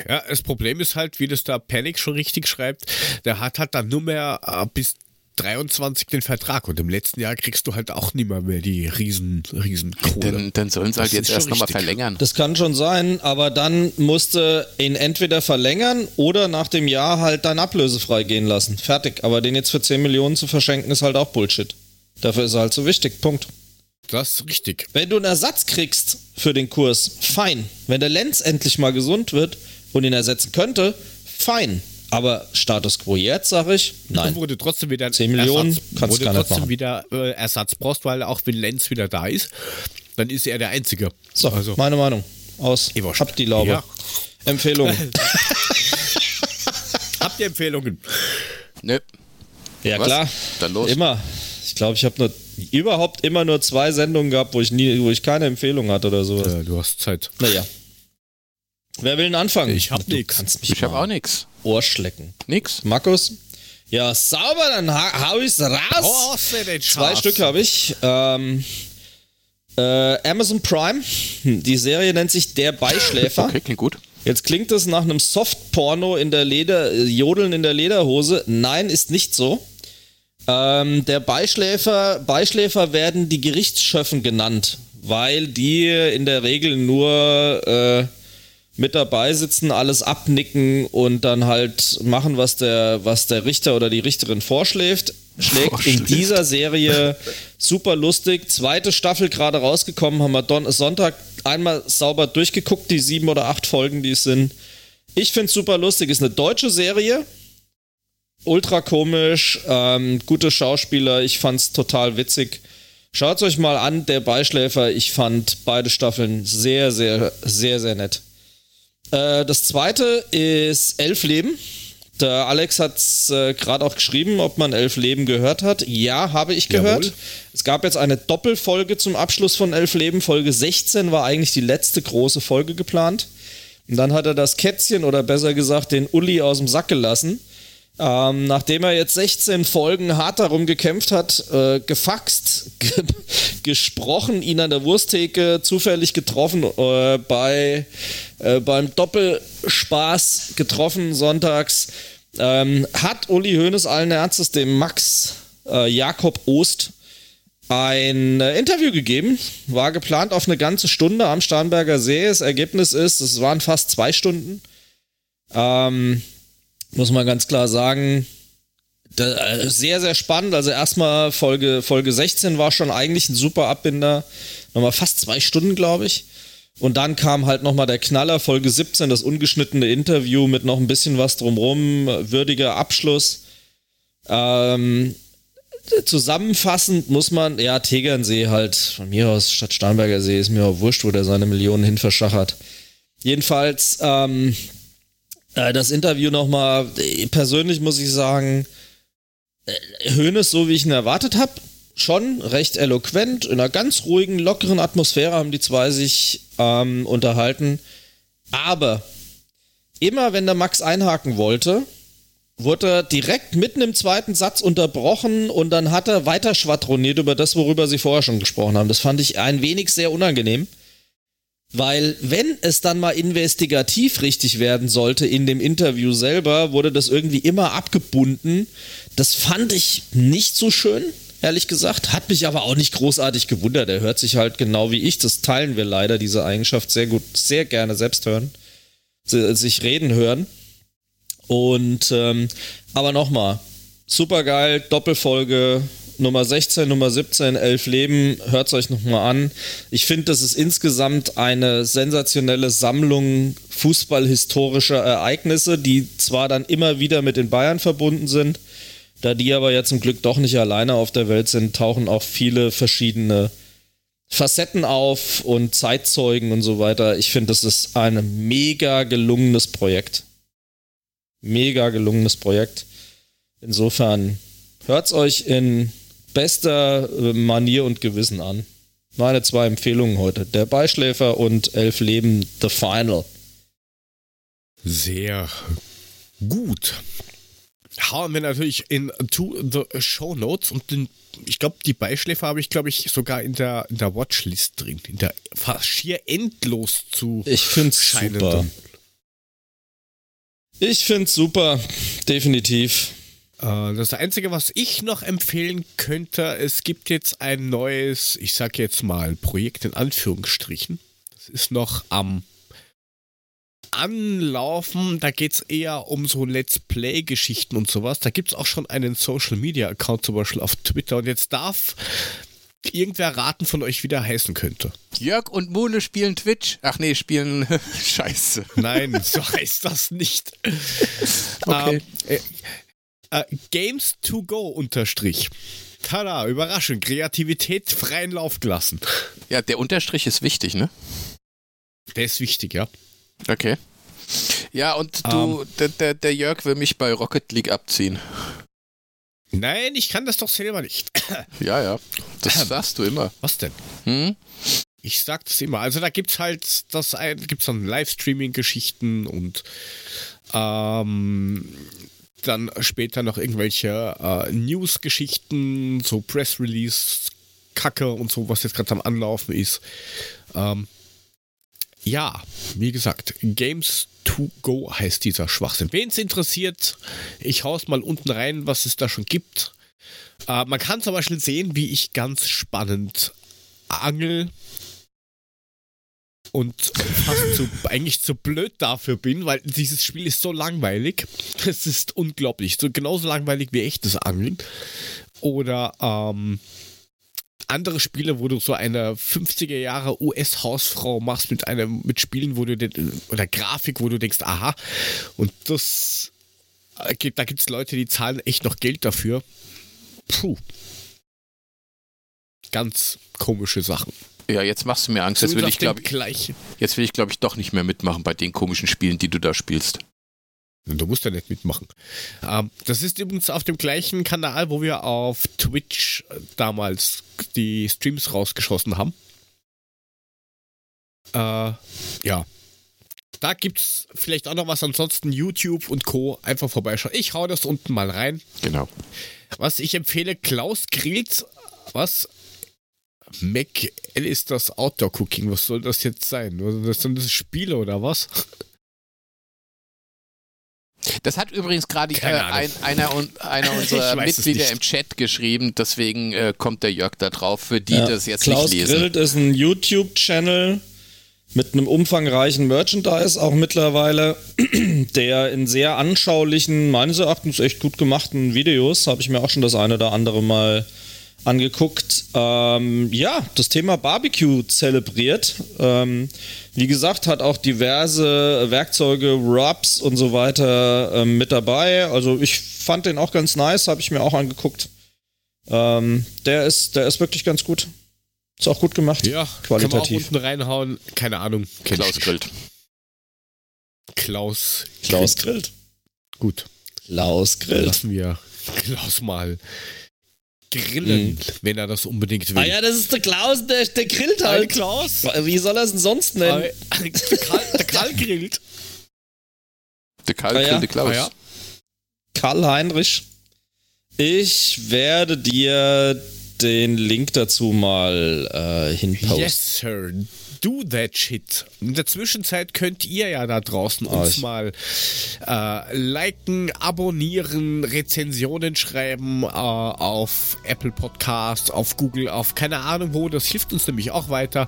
Ja, das Problem ist halt, wie das da Panic schon richtig schreibt, der hat halt dann nur mehr äh, bis 23 den Vertrag und im letzten Jahr kriegst du halt auch nicht mehr, mehr die riesen, riesen Kohle. Dann, dann sollen sie halt Das jetzt erst nochmal verlängern. Das kann schon sein, aber dann musste ihn entweder verlängern oder nach dem Jahr halt dann ablösefrei gehen lassen. Fertig. Aber den jetzt für 10 Millionen zu verschenken, ist halt auch Bullshit. Dafür ist er halt so wichtig. Punkt. Das ist richtig. Wenn du einen Ersatz kriegst für den Kurs, fein. Wenn der Lenz endlich mal gesund wird und ihn ersetzen könnte, fein. Aber Status quo jetzt, sage ich, nein. Du trotzdem wieder 10 Millionen Ersatz, kannst du du gar nicht trotzdem machen. wieder äh, Ersatz brauchst, weil auch wenn Lenz wieder da ist, dann ist er der Einzige. So, also, meine Meinung. Aus. Wurscht. Habt die Laube. Ja. Empfehlung. [laughs] habt ihr Empfehlungen? Nö. Ja, Was? klar. Dann los. Immer. Ich glaube, ich habe nur überhaupt immer nur zwei Sendungen gehabt, wo ich nie, wo ich keine Empfehlung hatte oder sowas. Äh, du hast Zeit. Naja. Wer will denn anfangen? Ich hab du nix. kannst mich Ich habe mal auch nichts. Ohr schlecken. Nix. Markus? Ja, sauber, dann ha hau ich's raus. Oh, Zwei Schatz. Stück habe ich. Ähm, äh, Amazon Prime. Hm, Die Serie nennt sich Der Beischläfer. Okay, klingt gut. Jetzt klingt es nach einem Soft-Porno in der Leder, äh, Jodeln in der Lederhose. Nein, ist nicht so. Ähm, der Beischläfer, Beischläfer werden die Gerichtsschöffen genannt, weil die in der Regel nur äh, mit dabei sitzen, alles abnicken und dann halt machen, was der, was der Richter oder die Richterin vorschlägt. Schlägt in dieser Serie super lustig. Zweite Staffel gerade rausgekommen, haben wir Don Sonntag einmal sauber durchgeguckt, die sieben oder acht Folgen, die es sind. Ich finde es super lustig. Ist eine deutsche Serie. Ultra komisch, ähm, gute Schauspieler. Ich fand's total witzig. Schaut euch mal an, der Beischläfer. Ich fand beide Staffeln sehr, sehr, sehr, sehr nett. Äh, das zweite ist Elf Leben. Der Alex hat es äh, gerade auch geschrieben, ob man Elf Leben gehört hat. Ja, habe ich gehört. Jawohl. Es gab jetzt eine Doppelfolge zum Abschluss von Elf Leben. Folge 16 war eigentlich die letzte große Folge geplant. Und dann hat er das Kätzchen oder besser gesagt den Uli aus dem Sack gelassen. Ähm, nachdem er jetzt 16 Folgen hart darum gekämpft hat, äh, gefaxt, [laughs] ge gesprochen, ihn an der Wursttheke zufällig getroffen, äh, bei, äh, beim Doppelspaß getroffen sonntags, ähm, hat Uli Hoeneß allen Ernstes dem Max äh, Jakob Ost ein äh, Interview gegeben. War geplant auf eine ganze Stunde am Starnberger See. Das Ergebnis ist, es waren fast zwei Stunden. Ähm, muss man ganz klar sagen, da, äh, sehr, sehr spannend. Also erstmal Folge, Folge 16 war schon eigentlich ein super Abbinder. Nochmal fast zwei Stunden, glaube ich. Und dann kam halt nochmal der Knaller, Folge 17, das ungeschnittene Interview mit noch ein bisschen was drumrum, würdiger Abschluss. Ähm, zusammenfassend muss man, ja, Tegernsee halt, von mir aus statt Starnberger See ist mir auch wurscht, wo der seine Millionen hin verschachert. Jedenfalls, ähm, äh, das Interview nochmal, äh, persönlich muss ich sagen, äh, Hönes, so wie ich ihn erwartet habe, schon recht eloquent, in einer ganz ruhigen, lockeren Atmosphäre haben die zwei sich ähm, unterhalten. Aber immer wenn der Max einhaken wollte, wurde er direkt mitten im zweiten Satz unterbrochen und dann hat er weiter schwadroniert über das, worüber sie vorher schon gesprochen haben. Das fand ich ein wenig sehr unangenehm. Weil, wenn es dann mal investigativ richtig werden sollte in dem Interview selber, wurde das irgendwie immer abgebunden. Das fand ich nicht so schön, ehrlich gesagt. Hat mich aber auch nicht großartig gewundert. Er hört sich halt genau wie ich. Das teilen wir leider, diese Eigenschaft, sehr gut, sehr gerne selbst hören. Sich reden hören. Und, ähm, aber nochmal, super geil, Doppelfolge, Nummer 16, Nummer 17, Elf Leben, hört es euch nochmal an. Ich finde, das ist insgesamt eine sensationelle Sammlung fußballhistorischer Ereignisse, die zwar dann immer wieder mit den Bayern verbunden sind, da die aber ja zum Glück doch nicht alleine auf der Welt sind, tauchen auch viele verschiedene Facetten auf und Zeitzeugen und so weiter. Ich finde, das ist ein mega gelungenes Projekt. Mega gelungenes Projekt. Insofern hört's euch in bester äh, Manier und Gewissen an. Meine zwei Empfehlungen heute. Der Beischläfer und Elf Leben The Final. Sehr gut. Hauen wir natürlich in to the Show Notes und den, ich glaube, die Beischläfer habe ich, glaube ich, sogar in der, in der Watchlist drin. In der fast schier endlos zu Ich find's scheinenden. super. Ich find's super. Definitiv. Äh, Das Einzige, was ich noch empfehlen könnte, es gibt jetzt ein neues, ich sag jetzt mal, Projekt in Anführungsstrichen. Das ist noch am Anlaufen. Da geht es eher um so Let's Play-Geschichten und sowas. Da gibt es auch schon einen Social-Media-Account zum Beispiel auf Twitter. Und jetzt darf irgendwer raten von euch, wie der heißen könnte. Jörg und Mule spielen Twitch. Ach nee, spielen [laughs] Scheiße. Nein, so [laughs] heißt das nicht. Okay. Ähm, äh, Games to go unterstrich. Tada, Überraschung, Kreativität freien Lauf gelassen. Ja, der Unterstrich ist wichtig, ne? Der ist wichtig, ja. Okay. Ja, und du, der, der, der Jörg will mich bei Rocket League abziehen. Nein, ich kann das doch selber nicht. [coughs] Ja, ja. Das sagst du immer. Was denn? Hm? Ich sag das immer. Also da gibt's halt das ein, gibt's dann Livestreaming-Geschichten und ähm, dann später noch irgendwelche äh, News-Geschichten, so Press-Release, Kacke und so, was jetzt gerade am Anlaufen ist. Ähm, ja, wie gesagt, Games to Go heißt dieser Schwachsinn. Wen es interessiert, ich hau's mal unten rein, was es da schon gibt. Äh, man kann zum Beispiel sehen, wie ich ganz spannend angel und fast zu, eigentlich zu blöd dafür bin, weil dieses Spiel ist so langweilig. Es ist unglaublich. So genauso langweilig wie echtes Angeln. Oder ähm, andere Spiele, wo du so eine 50er Jahre US-Hausfrau machst mit einem, mit Spielen, wo du den, oder Grafik, wo du denkst, aha, und das äh, da gibt es Leute, die zahlen echt noch Geld dafür. Puh. Ganz komische Sachen. Ja, jetzt machst du mir Angst. Jetzt will ich, glaube gleichen. jetzt will ich, glaube ich, doch nicht mehr mitmachen bei den komischen Spielen, die du da spielst. Du musst ja nicht mitmachen. Ähm, das ist übrigens auf dem gleichen Kanal, wo wir auf Twitch äh, damals die Streams rausgeschossen haben. Äh, ja. Da gibt's vielleicht auch noch was. Ansonsten YouTube und Co. Einfach vorbeischauen. Ich hau das unten mal rein. Genau. Was ich empfehle, Klaus grillt. Was? Mac L ist das Outdoor Cooking. Was soll das jetzt sein? Was- Sind das Spiele oder was? Das hat übrigens gerade äh, ein, einer, un- einer [laughs] unserer Mitglieder im Chat geschrieben, deswegen äh, kommt der Jörg da drauf, für die Ja, das jetzt Klaus nicht lesen. Grillt ist ein YouTube-Channel mit einem umfangreichen Merchandise auch mittlerweile, [clears throat] der in sehr anschaulichen, meines Erachtens echt gut gemachten Videos, habe ich mir auch schon das eine oder andere Mal angeguckt, ähm, ja, das Thema Barbecue zelebriert. Ähm, wie gesagt, hat auch diverse Werkzeuge, Rubs und so weiter ähm, mit dabei. Also ich fand den auch ganz nice, habe ich mir auch angeguckt. Ähm, der ist, der ist wirklich ganz gut. Ist auch gut gemacht. Ja, Kann man auch qualitativ. unten reinhauen. Keine Ahnung. Kenn Klaus grillt. Klaus. Klaus grillt. Gut. Klaus grillt. Lassen wir Klaus mal grillen, wenn er das unbedingt will. Ah ja, das ist der Klaus, der, der grillt Ein halt. Klaus. Wie soll er es denn sonst nennen? [laughs] der, Karl, der Karl grillt. Der Karl Ah ja? grillt der Klaus. Ah ja. Karl Heinrich, ich werde dir den Link dazu mal äh, hinposten. Yes, Sir. Do that shit. In der Zwischenzeit könnt ihr ja da draußen Ah, uns mal äh, liken, abonnieren, Rezensionen schreiben äh, auf Apple Podcasts, auf Google, auf keine Ahnung wo. Das hilft uns nämlich auch weiter.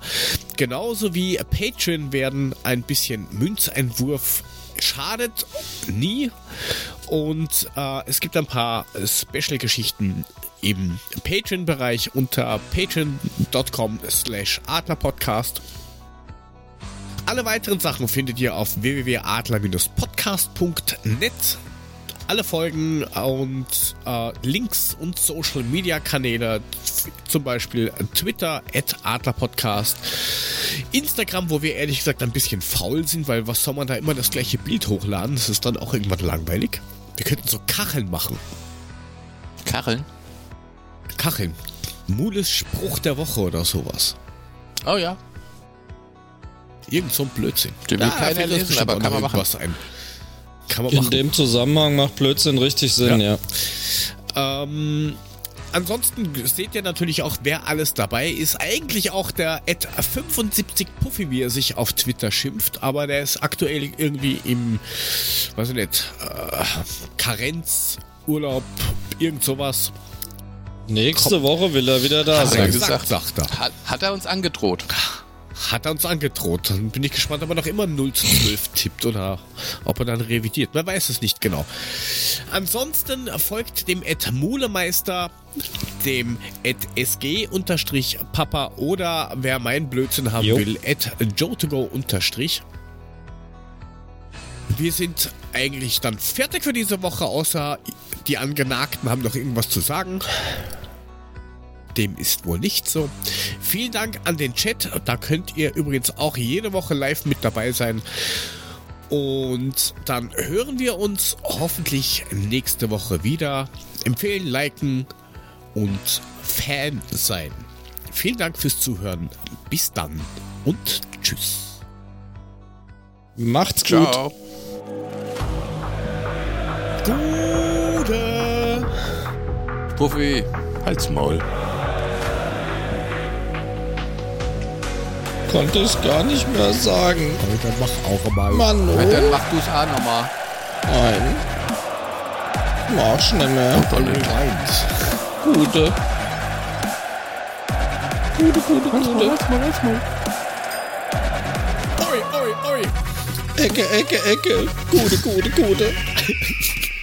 Genauso wie Patreon werden ein bisschen Münzeinwurf schadet nie. Und äh, es gibt ein paar Special-Geschichten im Patreon-Bereich unter patreon.com slash adlerpodcast. Alle weiteren Sachen findet ihr auf www.adler-podcast.net. Alle Folgen und äh, Links und Social Media Kanäle, zum Beispiel Twitter, Adlerpodcast, Instagram, wo wir ehrlich gesagt ein bisschen faul sind, weil was soll man da immer das gleiche Bild hochladen? Das ist dann auch irgendwann langweilig. Wir könnten so Kacheln machen. Kacheln? Kacheln. Mules Spruch der Woche oder sowas. Oh ja. Irgend so ein Blödsinn. Den will Da keiner lesen, aber kann man machen. Ein. Kann man In machen. dem Zusammenhang macht Blödsinn richtig Sinn, ja. Ähm, ansonsten seht ihr natürlich auch, wer alles dabei ist. Eigentlich auch der Ed 75 Puffy, wie er sich auf Twitter schimpft, aber der ist aktuell irgendwie im, weiß ich nicht, äh, Karenz, Urlaub, irgend sowas. Nächste Woche will er wieder da Hat er er sein. gesagt, sagt er. Hat, hat er uns angedroht. Hat er uns angedroht. Dann bin ich gespannt, ob er noch immer 0 zu 12 tippt oder ob er dann revidiert. Man weiß es nicht genau. Ansonsten folgt dem Ed Mulemeister, dem Ed SG unterstrich Papa oder wer mein Blödsinn haben Jo. will, Ed Jotogo unterstrich. Wir sind eigentlich dann fertig für diese Woche, außer die Angenagten haben noch irgendwas zu sagen. Dem ist wohl nicht so. Vielen Dank an den Chat. Da könnt ihr übrigens auch jede Woche live mit dabei sein. Und dann hören wir uns hoffentlich nächste Woche wieder. Empfehlen, liken und Fan sein. Vielen Dank fürs Zuhören. Bis dann und tschüss. Macht's gut. Ciao. Gute. Puffy, halt's Maul. Konnte es gar nicht mehr sagen. Dann mach auch mal. Mann, oh. dann mach du's auch nochmal. Nein. Mach nicht mehr. Eins. Gute. Gute, gute, gute. Oi, oi, oi. Ecke, Ecke, Ecke. Gute, gute, gute. [laughs]